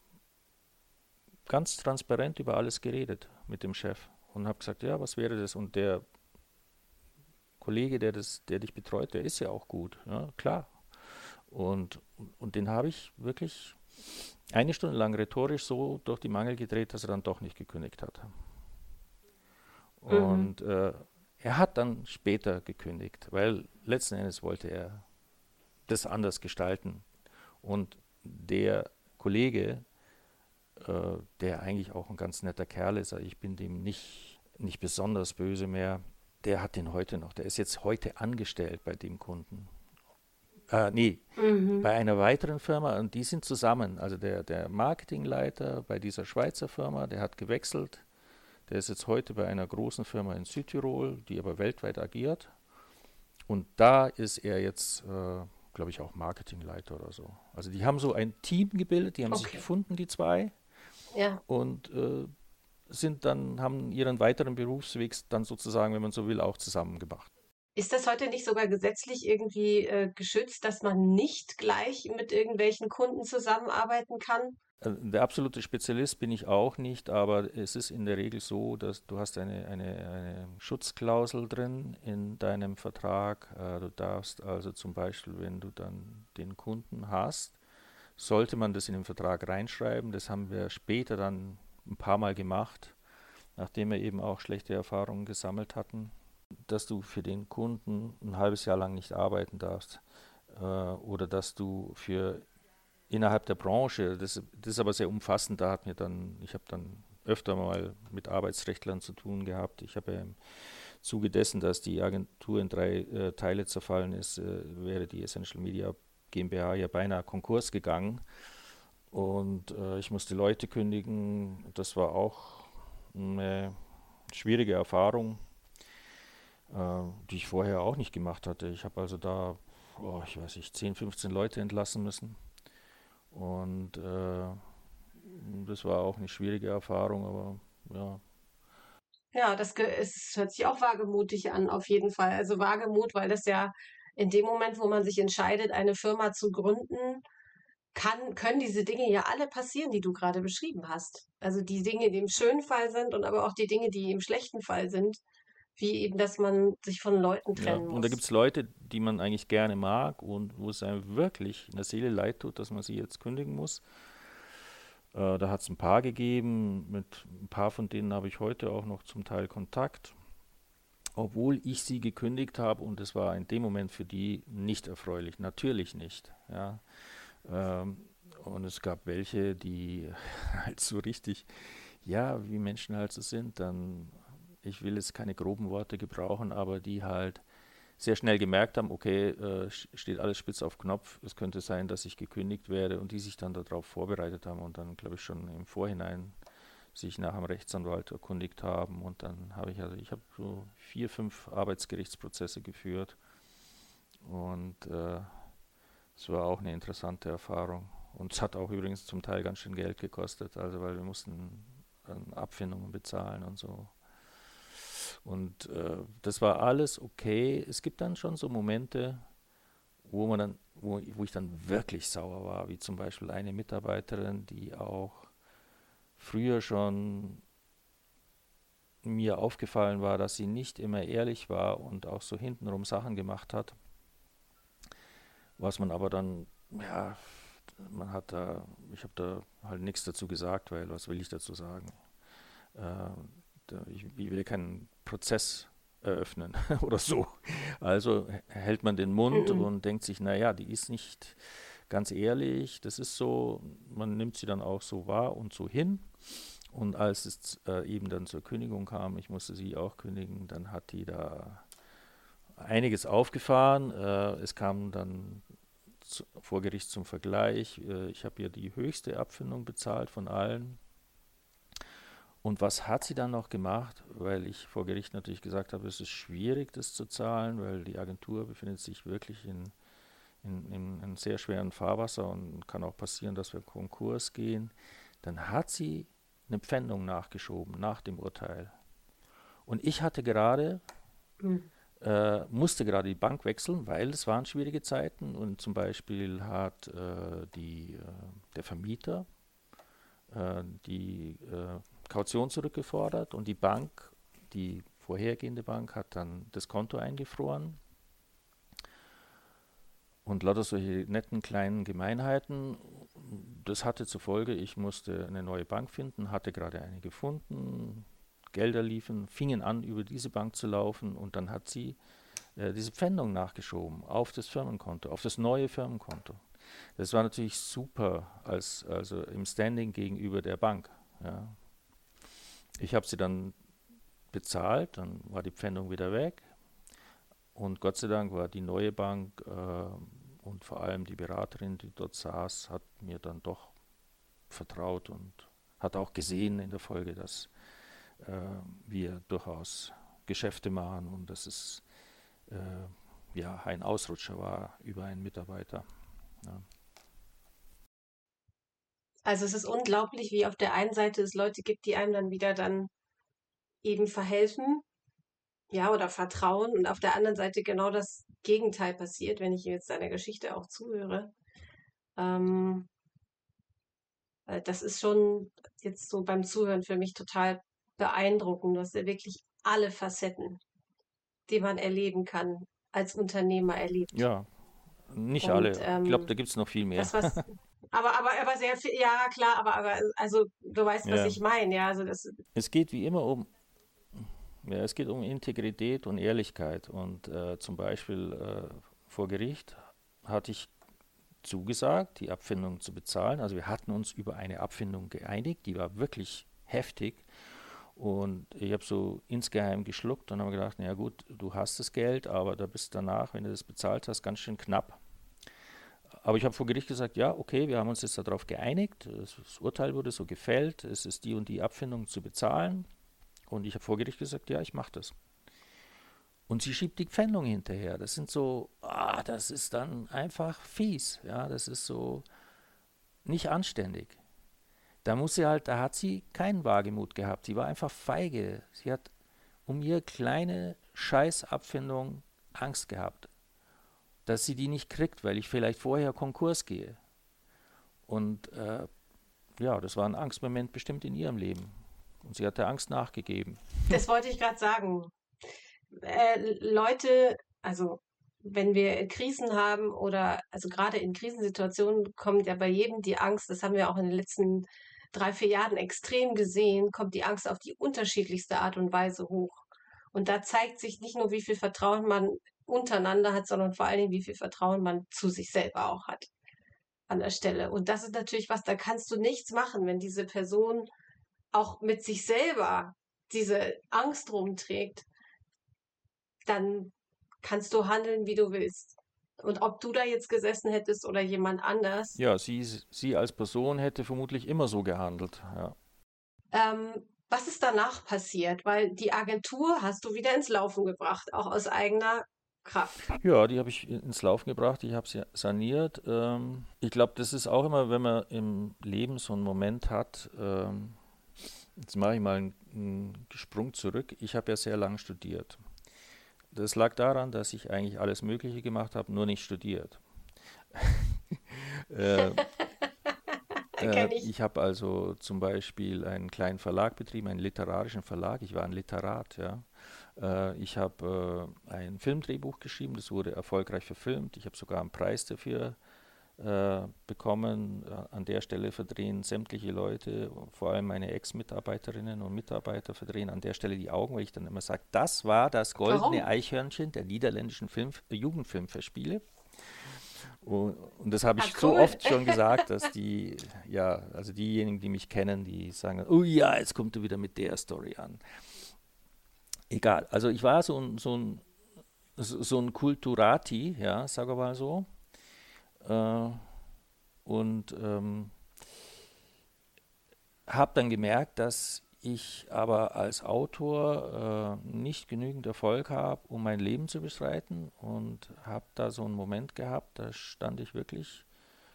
ganz transparent über alles geredet, mit dem Chef. Und habe gesagt, ja, was wäre das? Und der Kollege, der, das, der dich betreut, der ist ja auch gut, ja, klar. Und, und den habe ich wirklich eine Stunde lang rhetorisch so durch die Mangel gedreht, dass er dann doch nicht gekündigt hat. Mhm. Und mhm. äh, er hat dann später gekündigt, weil letzten Endes wollte er das anders gestalten. Und der Kollege, äh, der eigentlich auch ein ganz netter Kerl ist, also ich bin dem nicht, nicht besonders böse mehr, der hat den heute noch. Der ist jetzt heute angestellt bei dem Kunden. Äh, nee, mhm. bei einer weiteren Firma und die sind zusammen. Also der, der Marketingleiter bei dieser Schweizer Firma, der hat gewechselt. Der ist jetzt heute bei einer großen Firma in Südtirol, die aber weltweit agiert. Und da ist er jetzt, äh, glaube ich, auch Marketingleiter oder so. Also die haben so ein Team gebildet, die haben okay. sich gefunden, die zwei. Ja. Und äh, sind dann, haben ihren weiteren Berufsweg dann sozusagen, wenn man so will, auch zusammen gemacht. Ist das heute nicht sogar gesetzlich irgendwie äh, geschützt, dass man nicht gleich mit irgendwelchen Kunden zusammenarbeiten kann? Äh, der absolute Spezialist bin ich auch nicht, aber es ist in der Regel so, dass du hast eine, eine, eine Schutzklausel drin in deinem Vertrag. Äh, du darfst also zum Beispiel, wenn du dann den Kunden hast, sollte man das in den Vertrag reinschreiben. Das haben wir später dann ein paar Mal gemacht, nachdem wir eben auch schlechte Erfahrungen gesammelt hatten, dass du für den Kunden ein halbes Jahr lang nicht arbeiten darfst äh, oder dass du für innerhalb der Branche, das, das ist aber sehr umfassend, da hat mir dann, ich habe dann öfter mal mit Arbeitsrechtlern zu tun gehabt. Ich habe ja im Zuge dessen, dass die Agentur in drei äh, Teile zerfallen ist, äh, wäre die Essential Media GmbH ja beinahe Konkurs gegangen. Und äh, ich musste Leute kündigen. Das war auch eine schwierige Erfahrung, die ich vorher auch nicht gemacht hatte. Ich habe also da, oh, ich weiß nicht, 10, 15 Leute entlassen müssen. Und äh, das war auch eine schwierige Erfahrung, aber ja. Ja, das es hört sich auch wagemutig an, auf jeden Fall. Also Wagemut, weil das ja in dem Moment, wo man sich entscheidet, eine Firma zu gründen, kann, können diese Dinge ja alle passieren, die du gerade beschrieben hast. Also die Dinge, die im schönen Fall sind und aber auch die Dinge, die im schlechten Fall sind, wie eben, dass man sich von Leuten trennen ja, muss. Und da gibt es Leute, die man eigentlich gerne mag und wo es einem wirklich in der Seele leid tut, dass man sie jetzt kündigen muss. Äh, da hat es ein paar gegeben, mit ein paar von denen habe ich heute auch noch zum Teil Kontakt, obwohl ich sie gekündigt habe und es war in dem Moment für die nicht erfreulich, natürlich nicht. Ja. Ähm, und es gab welche, die halt so richtig, ja, wie Menschen halt so sind, dann, ich will jetzt keine groben Worte gebrauchen, aber die halt sehr schnell gemerkt haben, okay, äh, steht alles spitz auf Knopf, es könnte sein, dass ich gekündigt werde und die sich dann darauf vorbereitet haben und dann, glaube ich, schon im Vorhinein sich nach einem Rechtsanwalt erkundigt haben. Und dann habe ich, also ich habe so vier, fünf Arbeitsgerichtsprozesse geführt. Und äh, es war auch eine interessante Erfahrung. Und es hat auch übrigens zum Teil ganz schön Geld gekostet, also weil wir mussten Abfindungen bezahlen und so. Und äh, das war alles okay. Es gibt dann schon so Momente, wo man dann, wo, wo ich dann wirklich sauer war, wie zum Beispiel eine Mitarbeiterin, die auch früher schon mir aufgefallen war, dass sie nicht immer ehrlich war und auch so hintenrum Sachen gemacht hat, was man aber dann, ja, man hat da, ich habe da halt nichts dazu gesagt, weil was will ich dazu sagen? Äh, da, ich, ich will keinen Prozess eröffnen oder so. Also hält man den Mund mhm. und denkt sich, naja, die ist nicht ganz ehrlich, das ist so, man nimmt sie dann auch so wahr und so hin. Und als es äh, eben dann zur Kündigung kam, ich musste sie auch kündigen, dann hat die da einiges aufgefahren. Äh, es kam dann zu, vor Gericht zum Vergleich. Äh, ich habe ihr die höchste Abfindung bezahlt von allen. Und was hat sie dann noch gemacht? Weil ich vor Gericht natürlich gesagt habe, es ist schwierig, das zu zahlen, weil die Agentur befindet sich wirklich in, in, in einem sehr schweren Fahrwasser und kann auch passieren, dass wir Konkurs gehen. Dann hat sie eine Pfändung nachgeschoben nach dem Urteil. Und ich hatte gerade mhm äh, musste gerade die Bank wechseln, weil es waren schwierige Zeiten und zum Beispiel hat äh, die, äh, der Vermieter äh, die äh, Kaution zurückgefordert und die Bank, die vorhergehende Bank, hat dann das Konto eingefroren. Und lauter solche netten kleinen Gemeinheiten. Das hatte zur Folge, ich musste eine neue Bank finden, hatte gerade eine gefunden, Gelder liefen, fingen an, über diese Bank zu laufen und dann hat sie äh, diese Pfändung nachgeschoben auf das Firmenkonto, auf das neue Firmenkonto. Das war natürlich super als, also im Standing gegenüber der Bank. Ja. Ich habe sie dann bezahlt, dann war die Pfändung wieder weg und Gott sei Dank war die neue Bank äh, und vor allem die Beraterin, die dort saß, hat mir dann doch vertraut und hat auch gesehen in der Folge, dass äh, wir durchaus Geschäfte machen und dass es äh, ja ein Ausrutscher war über einen Mitarbeiter. Ja. Also es ist unglaublich, wie auf der einen Seite es Leute gibt, die einem dann wieder dann eben verhelfen, ja, oder vertrauen und auf der anderen Seite genau das Gegenteil passiert, wenn ich jetzt deiner Geschichte auch zuhöre. Ähm, äh, das ist schon jetzt so beim Zuhören für mich total beeindruckend. Hast ja wirklich alle Facetten, die man erleben kann, als Unternehmer erlebt. Ja, nicht Und, alle. Ähm, ich glaube, da gibt es noch viel mehr. Das, was, aber, aber, aber sehr viel, ja klar, aber, aber also du weißt, was ja. ich meine, ja. Also das, es geht wie immer um, ja, es geht um Integrität und Ehrlichkeit. Und äh, zum Beispiel äh, vor Gericht hatte ich zugesagt, die Abfindung zu bezahlen. Also wir hatten uns über eine Abfindung geeinigt, die war wirklich heftig. Und ich habe so insgeheim geschluckt und habe gedacht, na gut, du hast das Geld, aber da bist danach, wenn du das bezahlt hast, ganz schön knapp. Aber ich habe vor Gericht gesagt, ja, okay, wir haben uns jetzt darauf geeinigt, das Urteil wurde so gefällt, es ist die und die Abfindung zu bezahlen. Und ich habe vor Gericht gesagt, ja, ich mache das. Und sie schiebt die Pfändung hinterher. Das sind so, ah, das ist dann einfach fies. Ja, das ist so nicht anständig. Da muss sie halt, da hat sie keinen Wagemut gehabt. Sie war einfach feige. Sie hat um ihre kleine Scheißabfindung Angst gehabt, dass sie die nicht kriegt, weil ich vielleicht vorher Konkurs gehe. Und äh, ja, das war ein Angstmoment bestimmt in ihrem Leben. Und sie hat der Angst nachgegeben. Das wollte ich gerade sagen. Äh, Leute, also wenn wir Krisen haben oder also gerade in Krisensituationen kommt ja bei jedem die Angst, das haben wir auch in den letzten drei, vier Jahren extrem gesehen, kommt die Angst auf die unterschiedlichste Art und Weise hoch. Und da zeigt sich nicht nur, wie viel Vertrauen man untereinander hat, sondern vor allen Dingen, wie viel Vertrauen man zu sich selber auch hat an der Stelle. Und das ist natürlich was, da kannst du nichts machen, wenn diese Person auch mit sich selber diese Angst rumträgt, dann kannst du handeln, wie du willst. Und ob du da jetzt gesessen hättest oder jemand anders. Ja, sie, sie als Person hätte vermutlich immer so gehandelt. Ja. Ähm, was ist danach passiert? Weil die Agentur hast du wieder ins Laufen gebracht, auch aus eigener Kraft. Ja, die habe ich ins Laufen gebracht, ich habe sie saniert. Ähm, ich glaube, das ist auch immer, wenn man im Leben so einen Moment hat, ähm, jetzt mache ich mal einen, einen Sprung zurück. Ich habe ja sehr lange studiert. Das lag daran, dass ich eigentlich alles Mögliche gemacht habe, nur nicht studiert. äh, äh, ich, ich habe also zum Beispiel einen kleinen Verlag betrieben, einen literarischen Verlag. Ich war ein Literat, ja. Äh, ich habe äh, ein Filmdrehbuch geschrieben, das wurde erfolgreich verfilmt. Ich habe sogar einen Preis dafür äh, bekommen. An der Stelle verdrehen sämtliche Leute, vor allem meine Ex-Mitarbeiterinnen und Mitarbeiter, verdrehen an der Stelle die Augen, weil ich dann immer sage, das war das goldene Warum? Eichhörnchen der niederländischen Film, Jugendfilmverspiele. Und, und das habe ich Ach, cool. so oft schon gesagt, dass die, ja, also diejenigen, die mich kennen, die sagen, oh ja, jetzt kommt er wieder mit der Story an. Egal, also ich war so ein, so ein, so ein Kulturati, ja, sage mal so. Äh, und ähm, habe dann gemerkt, dass ich aber als Autor äh, nicht genügend Erfolg habe, um mein Leben zu bestreiten und habe da so einen Moment gehabt, da stand ich wirklich,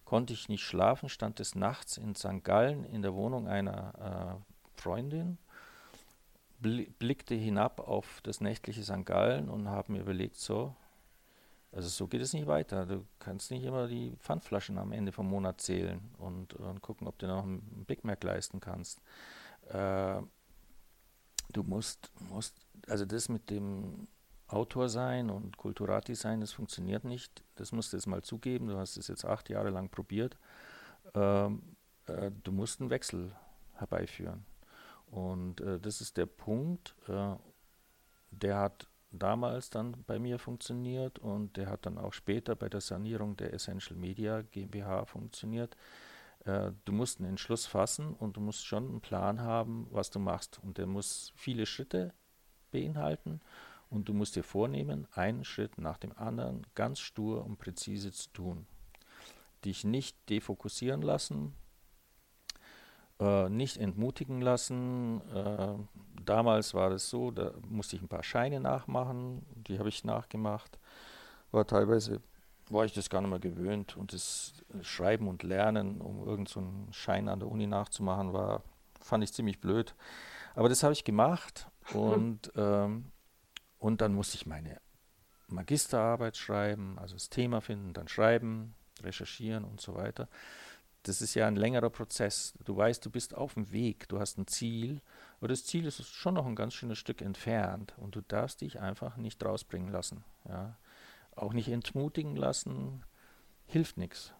konnte ich nicht schlafen, stand des Nachts in St. Gallen in der Wohnung einer äh, Freundin, blickte hinab auf das nächtliche St. Gallen und habe mir überlegt, so, also so geht es nicht weiter. Du kannst nicht immer die Pfandflaschen am Ende vom Monat zählen und, und gucken, ob du noch einen Big Mac leisten kannst äh, du musst, musst, also das mit dem Autor sein und Kulturati sein, das funktioniert nicht. Das musst du jetzt mal zugeben. Du hast es jetzt acht Jahre lang probiert. Ähm, äh, du musst einen Wechsel herbeiführen. Und äh, das ist der Punkt, äh, der hat damals dann bei mir funktioniert und der hat dann auch später bei der Sanierung der Essential Media GmbH funktioniert. Äh, du musst einen Entschluss fassen und du musst schon einen Plan haben, was du machst. Und der muss viele Schritte beinhalten und du musst dir vornehmen, einen Schritt nach dem anderen ganz stur und präzise zu tun. Dich nicht defokussieren lassen, äh, nicht entmutigen lassen. Äh, damals war es so, da musste ich ein paar Scheine nachmachen, die habe ich nachgemacht. War teilweise war ich das gar nicht mehr gewöhnt. Und das Schreiben und Lernen, um irgendeinen so Schein an der Uni nachzumachen, war, fand ich ziemlich blöd. Aber das habe ich gemacht und, ähm, und dann musste ich meine Magisterarbeit schreiben, also das Thema finden, dann schreiben, recherchieren und so weiter. Das ist ja ein längerer Prozess. Du weißt, du bist auf dem Weg, du hast ein Ziel, aber das Ziel ist schon noch ein ganz schönes Stück entfernt und du darfst dich einfach nicht rausbringen lassen. Ja auch nicht entmutigen lassen, hilft nichts.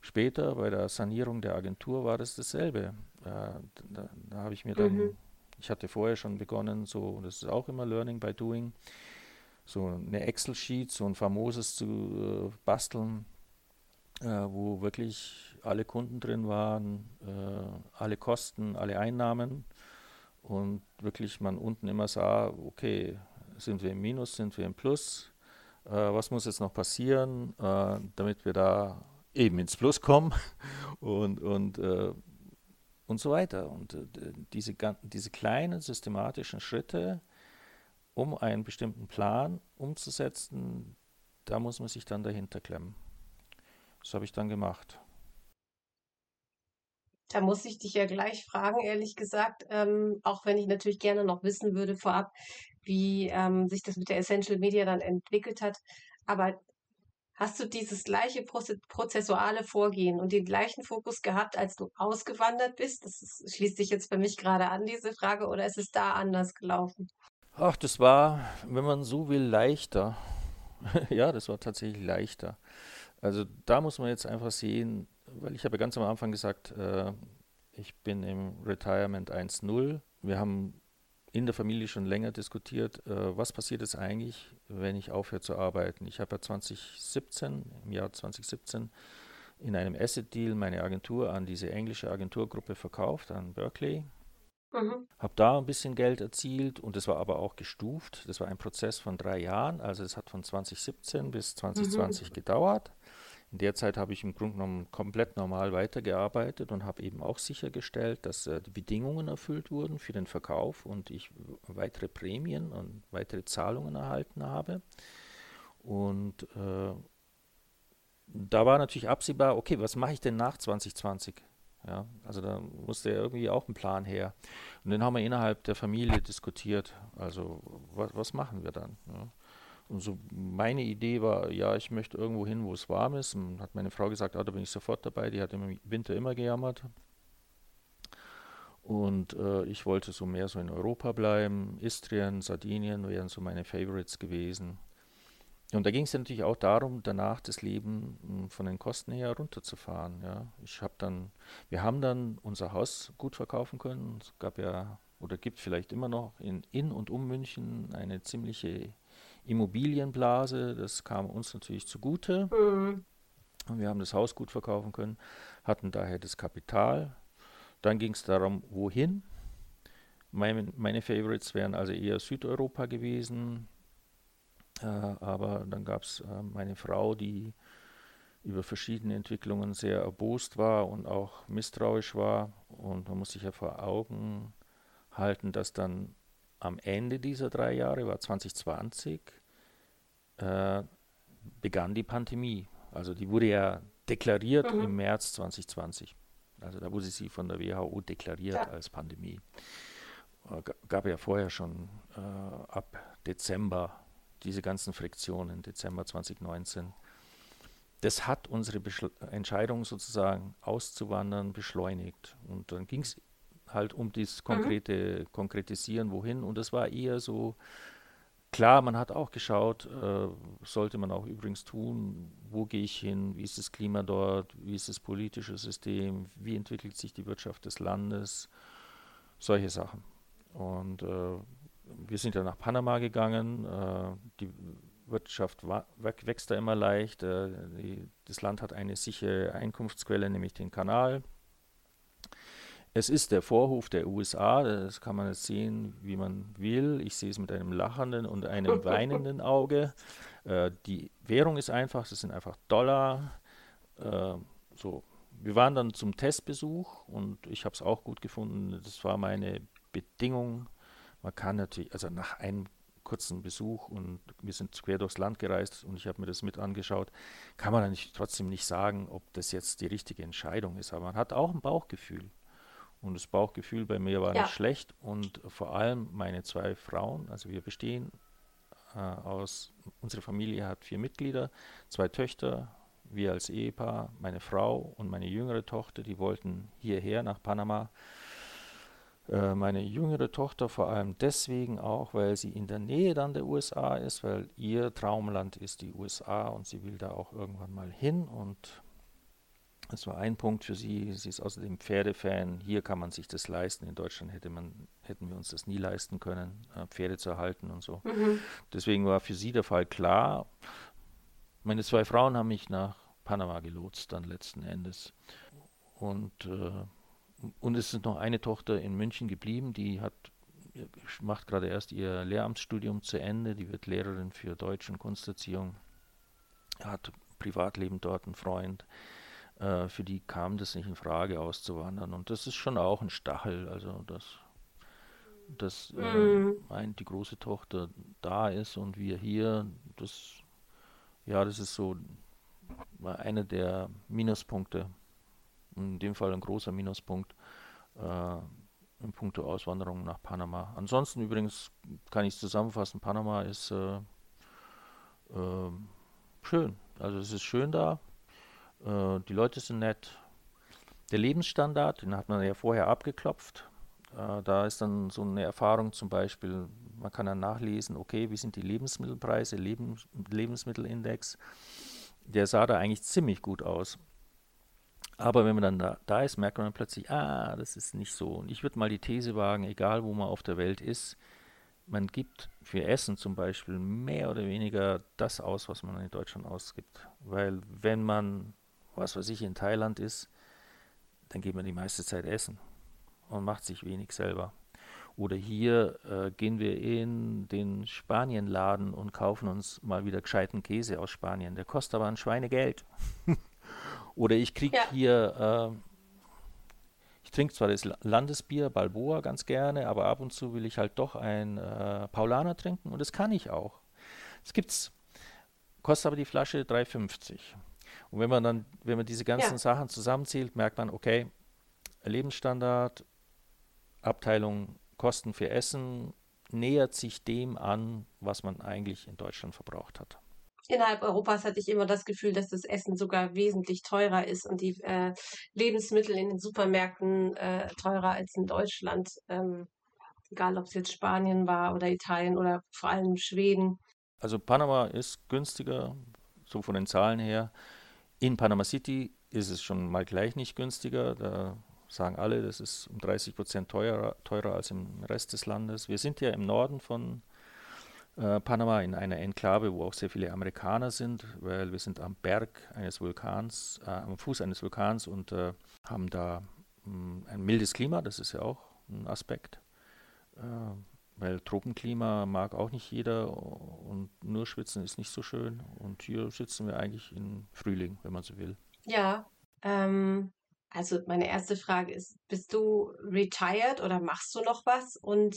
Später bei der Sanierung der Agentur war das dasselbe. Da, da, da habe ich mir dann, mhm. ich hatte vorher schon begonnen, so, das ist auch immer Learning by Doing, so eine Excel-Sheet, so ein famoses zu äh, basteln, äh, wo wirklich alle Kunden drin waren, äh, alle Kosten, alle Einnahmen und wirklich man unten immer sah, okay, sind wir im Minus, sind wir im Plus, äh, was muss jetzt noch passieren, äh, damit wir da eben ins Plus kommen und, und, äh, und so weiter. Und äh, diese, diese kleinen systematischen Schritte, um einen bestimmten Plan umzusetzen, da muss man sich dann dahinter klemmen. Das habe ich dann gemacht. Da muss ich dich ja gleich fragen, ehrlich gesagt, ähm, auch wenn ich natürlich gerne noch wissen würde vorab, wie ähm, sich das mit der Essential Media dann entwickelt hat. Aber hast du dieses gleiche prozessuale Vorgehen und den gleichen Fokus gehabt, als du ausgewandert bist? Das ist, schließt sich jetzt für mich gerade an, diese Frage, oder ist es da anders gelaufen? Ach, das war, wenn man so will, leichter. ja, das war tatsächlich leichter. Also da muss man jetzt einfach sehen, weil ich habe ganz am Anfang gesagt, äh, ich bin im Retirement 1.0. Wir haben in der Familie schon länger diskutiert, äh, was passiert jetzt eigentlich, wenn ich aufhöre zu arbeiten. Ich habe ja 2017, im Jahr 2017, in einem Asset-Deal meine Agentur an diese englische Agenturgruppe verkauft, an Berkeley. Mhm. Habe da ein bisschen Geld erzielt und das war aber auch gestuft. Das war ein Prozess von drei Jahren, also es hat von 2017 bis 2020 mhm. gedauert. In der Zeit habe ich im Grunde genommen komplett normal weitergearbeitet und habe eben auch sichergestellt, dass äh, die Bedingungen erfüllt wurden für den Verkauf und ich weitere Prämien und weitere Zahlungen erhalten habe. Und äh, da war natürlich absehbar, okay, was mache ich denn nach 2020? Ja, also da musste irgendwie auch ein Plan her. Und den haben wir innerhalb der Familie diskutiert. Also was, was machen wir dann? Ja. Und so meine Idee war, ja, ich möchte irgendwo hin, wo es warm ist. Und hat meine Frau gesagt, ah, da bin ich sofort dabei. Die hat im Winter immer gejammert. Und äh, ich wollte so mehr so in Europa bleiben. Istrien, Sardinien wären so meine Favorites gewesen. Und da ging es natürlich auch darum, danach das Leben hm, von den Kosten her runterzufahren. Ja. Ich habe dann, wir haben dann unser Haus gut verkaufen können. Es gab ja oder gibt vielleicht immer noch in, in und um München eine ziemliche Immobilienblase. Das kam uns natürlich zugute. Mhm. Und wir haben das Haus gut verkaufen können, hatten daher das Kapital. Dann ging es darum, wohin. Meine, meine Favorites wären also eher Südeuropa gewesen, äh, aber dann gab es äh, meine Frau, die über verschiedene Entwicklungen sehr erbost war und auch misstrauisch war. Und man muss sich ja vor Augen halten, dass dann am Ende dieser drei Jahre, war 2020, äh, begann die Pandemie. Also die wurde ja deklariert mhm. im März 2020. Also da wurde sie von der WHO deklariert ja. als Pandemie. Äh, gab ja vorher schon äh, ab Dezember diese ganzen Friktionen, Dezember 2019. Das hat unsere Beschl Entscheidung sozusagen auszuwandern beschleunigt. Und dann ging es halt um das mhm. konkrete mhm. Konkretisieren, wohin. Und das war eher so, klar, man hat auch geschaut, äh, sollte man auch übrigens tun, wo gehe ich hin, wie ist das Klima dort, wie ist das politische System, wie entwickelt sich die Wirtschaft des Landes, solche Sachen. Und äh, wir sind ja nach Panama gegangen. Äh, die Wirtschaft wächst da immer leicht. Äh, die, das Land hat eine sichere Einkunftsquelle, nämlich den Kanal. Es ist der Vorhof der USA, das kann man jetzt sehen, wie man will. Ich sehe es mit einem lachenden und einem weinenden Auge. Äh, die Währung ist einfach, das sind einfach Dollar. Äh, so. Wir waren dann zum Testbesuch und ich habe es auch gut gefunden. Das war meine Bedingung man kann natürlich, also nach einem kurzen Besuch und wir sind quer durchs Land gereist und ich habe mir das mit angeschaut, kann man eigentlich trotzdem nicht sagen, ob das jetzt die richtige Entscheidung ist. Aber man hat auch ein Bauchgefühl. Und das Bauchgefühl bei mir war ja. nicht schlecht und vor allem meine zwei Frauen, also wir bestehen äh, aus, unsere Familie hat vier Mitglieder, zwei Töchter, wir als Ehepaar, meine Frau und meine jüngere Tochter, die wollten hierher nach Panama äh, meine jüngere Tochter vor allem deswegen auch, weil sie in der Nähe dann der USA ist, weil ihr Traumland ist die USA und sie will da auch irgendwann mal hin und das war ein Punkt für sie. Sie ist außerdem Pferdefan. Hier kann man sich das leisten. In Deutschland hätte man, hätten wir uns das nie leisten können, äh, Pferde zu erhalten und so. Mhm. Deswegen war für sie der Fall klar. Meine zwei Frauen haben mich nach Panama gelotst, dann letzten Endes. Und äh, und es ist noch eine Tochter in München geblieben, die hat macht gerade erst ihr Lehramtsstudium zu Ende, die wird Lehrerin für Deutsch und Kunsterziehung, hat Privatleben dort einen Freund. Äh, für die kam das nicht in Frage auszuwandern und das ist schon auch ein Stachel, also dass, dass äh, mhm. die große Tochter da ist und wir hier, das ja, das ist so einer der Minuspunkte in dem Fall ein großer Minuspunkt äh, in puncto Auswanderung nach Panama. Ansonsten übrigens kann ich es zusammenfassen, Panama ist äh, äh, schön. Also es ist schön da, äh, die Leute sind nett. Der Lebensstandard, den hat man ja vorher abgeklopft. Äh, da ist dann so eine Erfahrung zum Beispiel, man kann dann nachlesen, okay, wie sind die Lebensmittelpreise, Lebens Lebensmittelindex. Der sah da eigentlich ziemlich gut aus. Aber wenn man dann da, da ist, merkt man plötzlich, ah, das ist nicht so. Und ich würde mal die These wagen, egal wo man auf der Welt ist, man gibt für Essen zum Beispiel mehr oder weniger das aus, was man in Deutschland ausgibt. Weil wenn man, was weiß ich, in Thailand ist, dann geht man die meiste Zeit essen und macht sich wenig selber. Oder hier äh, gehen wir in den Spanienladen und kaufen uns mal wieder gescheiten Käse aus Spanien. Der kostet aber ein Schweinegeld. Oder ich kriege ja. hier, äh, ich trinke zwar das Landesbier Balboa ganz gerne, aber ab und zu will ich halt doch ein äh, Paulaner trinken und das kann ich auch. Es gibt's, kostet aber die Flasche 3,50. Und wenn man dann, wenn man diese ganzen ja. Sachen zusammenzählt, merkt man, okay, Lebensstandard, Abteilung Kosten für Essen nähert sich dem an, was man eigentlich in Deutschland verbraucht hat. Innerhalb Europas hatte ich immer das Gefühl, dass das Essen sogar wesentlich teurer ist und die äh, Lebensmittel in den Supermärkten äh, teurer als in Deutschland. Ähm, egal, ob es jetzt Spanien war oder Italien oder vor allem Schweden. Also Panama ist günstiger, so von den Zahlen her. In Panama City ist es schon mal gleich nicht günstiger. Da sagen alle, das ist um 30 Prozent teurer, teurer als im Rest des Landes. Wir sind ja im Norden von äh, Panama in einer Enklave, wo auch sehr viele Amerikaner sind, weil wir sind am Berg eines Vulkans, äh, am Fuß eines Vulkans und äh, haben da mh, hm, ein mildes Klima, das ist ja auch ein Aspekt. Äh, weil Tropenklima mag auch nicht jeder und nur schwitzen ist nicht so schön. Und hier sitzen wir eigentlich im Frühling, wenn man so will. Ja, ähm, also meine erste Frage ist, bist du retired oder machst du noch was? Und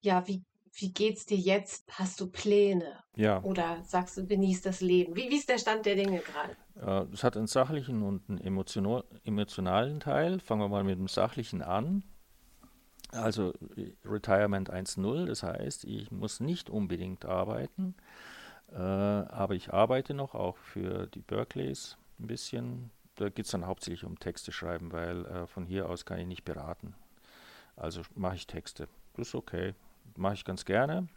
ja, wie, wie geht's dir jetzt? Hast du Pläne? Ja. Oder sagst du, genieß das Leben? Wie, wie ist der Stand der Dinge gerade? Es hat einen sachlichen und einen emotionalen Teil. Fangen wir mal mit dem sachlichen an. Also Retirement 1.0, das heißt, ich muss nicht unbedingt arbeiten, äh, aber ich arbeite noch auch für die Berkeleys ein bisschen da geht es dann hauptsächlich um Texte schreiben, weil äh, von hier aus kann ich nicht beraten. Also mache ich Texte. Das ist okay. Mache ich ganz gerne.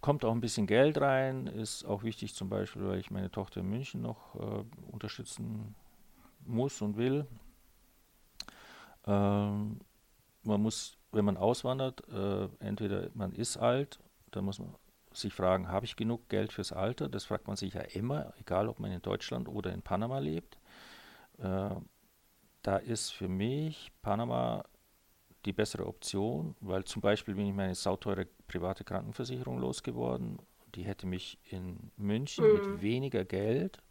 Kommt auch ein bisschen Geld rein, ist auch wichtig zum Beispiel, weil ich meine Tochter in München noch äh, unterstützen muss und will. Ähm, man muss, wenn man auswandert, äh, entweder man ist alt, dann muss man sich fragen, habe ich genug Geld fürs Alter? Das fragt man sich ja immer, egal ob man in Deutschland oder in Panama lebt. Äh, da ist für mich Panama die bessere Option, weil zum Beispiel bin ich meine sauteure private Krankenversicherung losgeworden. Die hätte mich in München mhm. mit weniger Geld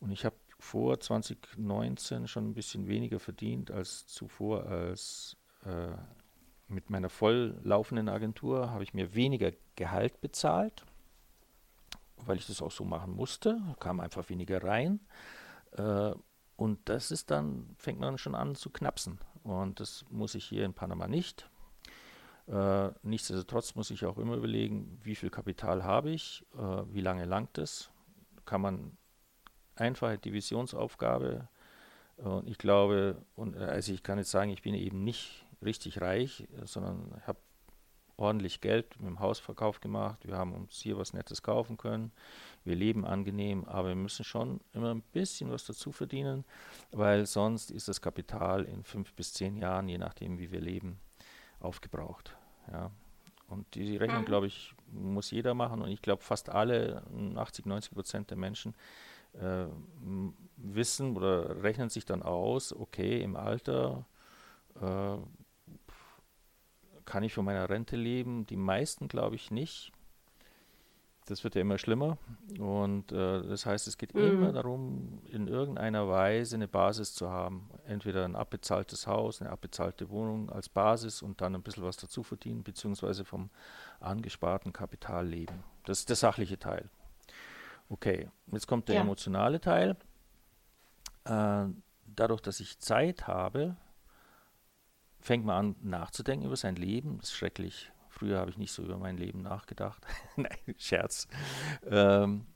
und ich habe vor 2019 schon ein bisschen weniger verdient als zuvor als äh, mit meiner voll laufenden Agentur habe ich mir weniger Gehalt bezahlt, weil ich das auch so machen musste, kam einfach weniger rein. Äh, und das ist dann, fängt man schon an zu knapsen. Und das muss ich hier in Panama nicht. Äh, nichtsdestotrotz muss ich auch immer überlegen, wie viel Kapital habe ich, äh, wie lange langt es. Kann man einfache Divisionsaufgabe. Und ich glaube, und äh, also ich kann jetzt sagen, ich bin eben nicht richtig reich, sondern habe ordentlich Geld mit dem Hausverkauf gemacht. Wir haben uns hier was Nettes kaufen können. Wir leben angenehm, aber wir müssen schon immer ein bisschen was dazu verdienen, weil sonst ist das Kapital in fünf bis zehn Jahren, je nachdem wie wir leben, aufgebraucht. Ja. Und die Rechnung, mhm. glaube ich, muss jeder machen. Und ich glaube, fast alle, 80, 90 Prozent der Menschen, äh, wissen oder rechnen sich dann aus, okay, im Alter äh, kann ich von meiner Rente leben. Die meisten glaube ich nicht. Das wird ja immer schlimmer. Und äh, das heißt, es geht mhm. immer darum, in irgendeiner Weise eine Basis zu haben. Entweder ein abbezahltes Haus, eine abbezahlte Wohnung als Basis und dann ein bisschen was dazu verdienen, beziehungsweise vom angesparten Kapital leben. Das ist der sachliche Teil. Okay, jetzt kommt der ja. emotionale Teil. Äh, dadurch, dass ich Zeit habe, fängt man an nachzudenken über sein Leben. Das ist schrecklich. Früher habe ich nicht so über mein Leben nachgedacht. Nein, Scherz. Ähm,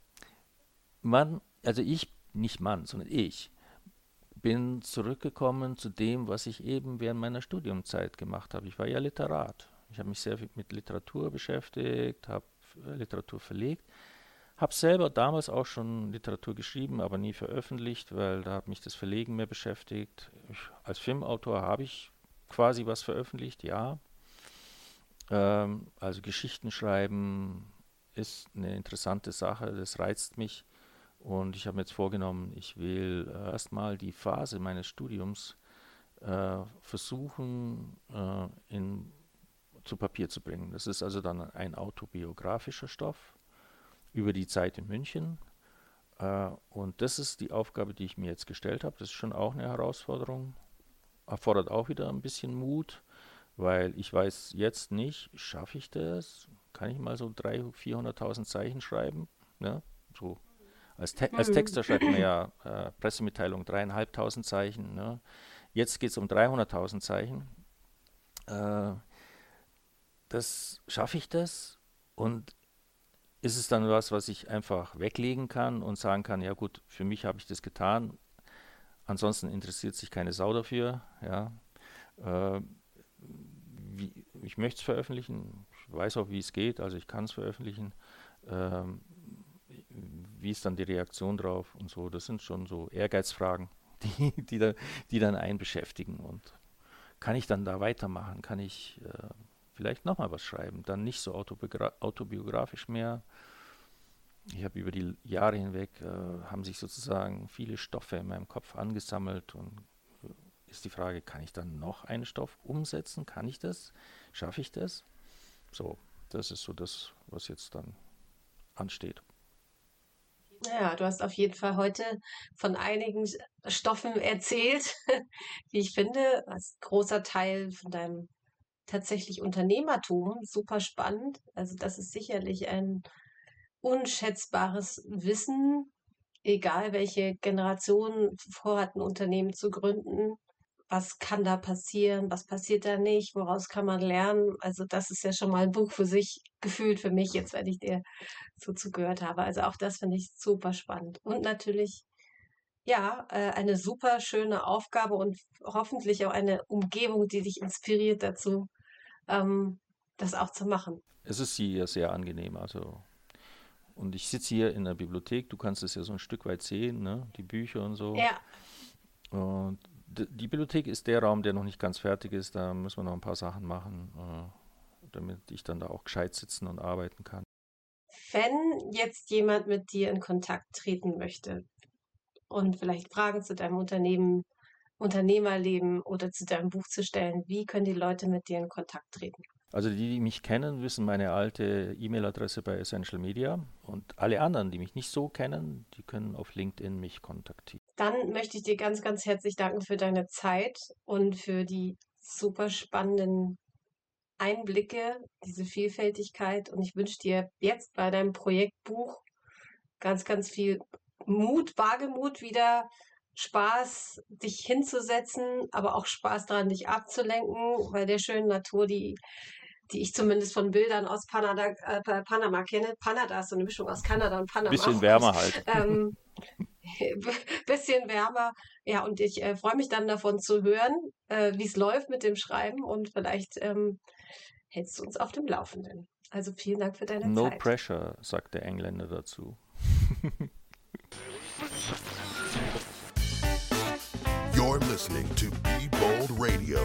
man, also ich, nicht Mann, sondern ich, bin zurückgekommen zu dem, was ich eben während meiner Studiumzeit gemacht habe. Ich war ja Literat. Ich habe mich sehr viel mit Literatur beschäftigt, habe Literatur verlegt, habe selber damals auch schon Literatur geschrieben, aber nie veröffentlicht, weil da hat mich das Verlegen mehr beschäftigt. Ich, als Filmautor habe ich quasi was veröffentlicht, ja. Ähm, also Geschichten schreiben ist eine interessante Sache, das reizt mich. Und ich habe mir jetzt vorgenommen, ich will äh, erstmal die Phase meines Studiums äh, versuchen, äh, in zu Papier zu bringen. Das ist also dann ein autobiografischer Stoff über die Zeit in München. Äh, und das ist die Aufgabe, die ich mir jetzt gestellt habe. Das ist schon auch eine Herausforderung. Erfordert auch wieder ein bisschen Mut, weil ich weiß jetzt nicht, schaffe ich das? Kann ich mal so 300.000, 400.000 Zeichen schreiben? Ja, so. Als, Te als Texter schreibt man ja äh, Pressemitteilung dreieinhalbtausend Zeichen. Ne? Jetzt geht es um 300.000 Zeichen. Äh, das schaffe ich das? Und ist es dann was, was ich einfach weglegen kann und sagen kann, ja gut, für mich habe ich das getan. Ansonsten interessiert sich keine Sau dafür. Ja. Äh, wie, ich möchte es veröffentlichen. Ich weiß auch, wie es geht. Also ich kann es veröffentlichen. Ähm, wie ist dann die Reaktion drauf und so. Das sind schon so Ehrgeizfragen, die, die, da, die dann einen beschäftigen. Und kann ich dann da weitermachen? Kann ich äh, vielleicht nochmal was schreiben? Dann nicht so autobiografisch mehr. Ich habe über die Jahre hinweg, äh, haben sich sozusagen viele Stoffe in meinem Kopf angesammelt und äh, ist die Frage, kann ich dann noch einen Stoff umsetzen? Kann ich das? Schaffe ich das? So, das ist so das, was jetzt dann ansteht. Ja, du hast auf jeden Fall heute von einigen Stoffen erzählt, wie ich finde, als großer Teil von deinem tatsächlich Unternehmertum, super spannend. Also das ist sicherlich ein unschätzbares Wissen, egal welche Generation vorhat, ein Unternehmen zu gründen. Was kann da passieren? Was passiert da nicht? Woraus kann man lernen? Also das ist ja schon mal ein Buch für sich gefühlt für mich jetzt, wenn ich dir so zugehört habe. Also auch das finde ich super spannend. Und natürlich, ja, äh, eine super schöne Aufgabe und hoffentlich auch eine Umgebung, die dich inspiriert dazu, ähm, das auch zu machen. Es ist hier sehr angenehm. Also und ich sitze hier in der Bibliothek, du kannst es ja so ein Stück weit sehen, ne? die Bücher und so. Ja. Und die Bibliothek ist der Raum, der noch nicht ganz fertig ist. Da müssen wir noch ein paar Sachen machen. Äh, damit ich dann da auch gescheit sitzen und arbeiten kann. Wenn jetzt jemand mit dir in Kontakt treten möchte und vielleicht Fragen zu deinem Unternehmen, Unternehmerleben oder zu deinem Buch zu stellen, wie können die Leute mit dir in Kontakt treten? Also die, die mich kennen, wissen meine alte E-Mail-Adresse bei Essential Media und alle anderen, die mich nicht so kennen, die können auf LinkedIn mich kontaktieren. Dann möchte ich dir ganz, ganz herzlich danken für deine Zeit und für die super spannenden Einblicke, diese Vielfältigkeit. Und ich wünsche dir jetzt bei deinem Projektbuch ganz, ganz viel Mut, Wagemut wieder, Spaß, dich hinzusetzen, aber auch Spaß daran, dich abzulenken, bei der schönen Natur, die, die ich zumindest von Bildern aus Panada, äh, Panama kenne. Panada ist so eine Mischung aus Kanada und Panama. Bisschen wärmer halt. Ähm, bisschen wärmer. Ja, und ich äh, freue mich dann davon zu hören, äh, wie es läuft mit dem Schreiben und vielleicht ähm, hältst du uns auf dem Laufenden. Also vielen Dank für deine no Zeit. No pressure, sagt der Engländer dazu. You're listening to Be Bold Radio.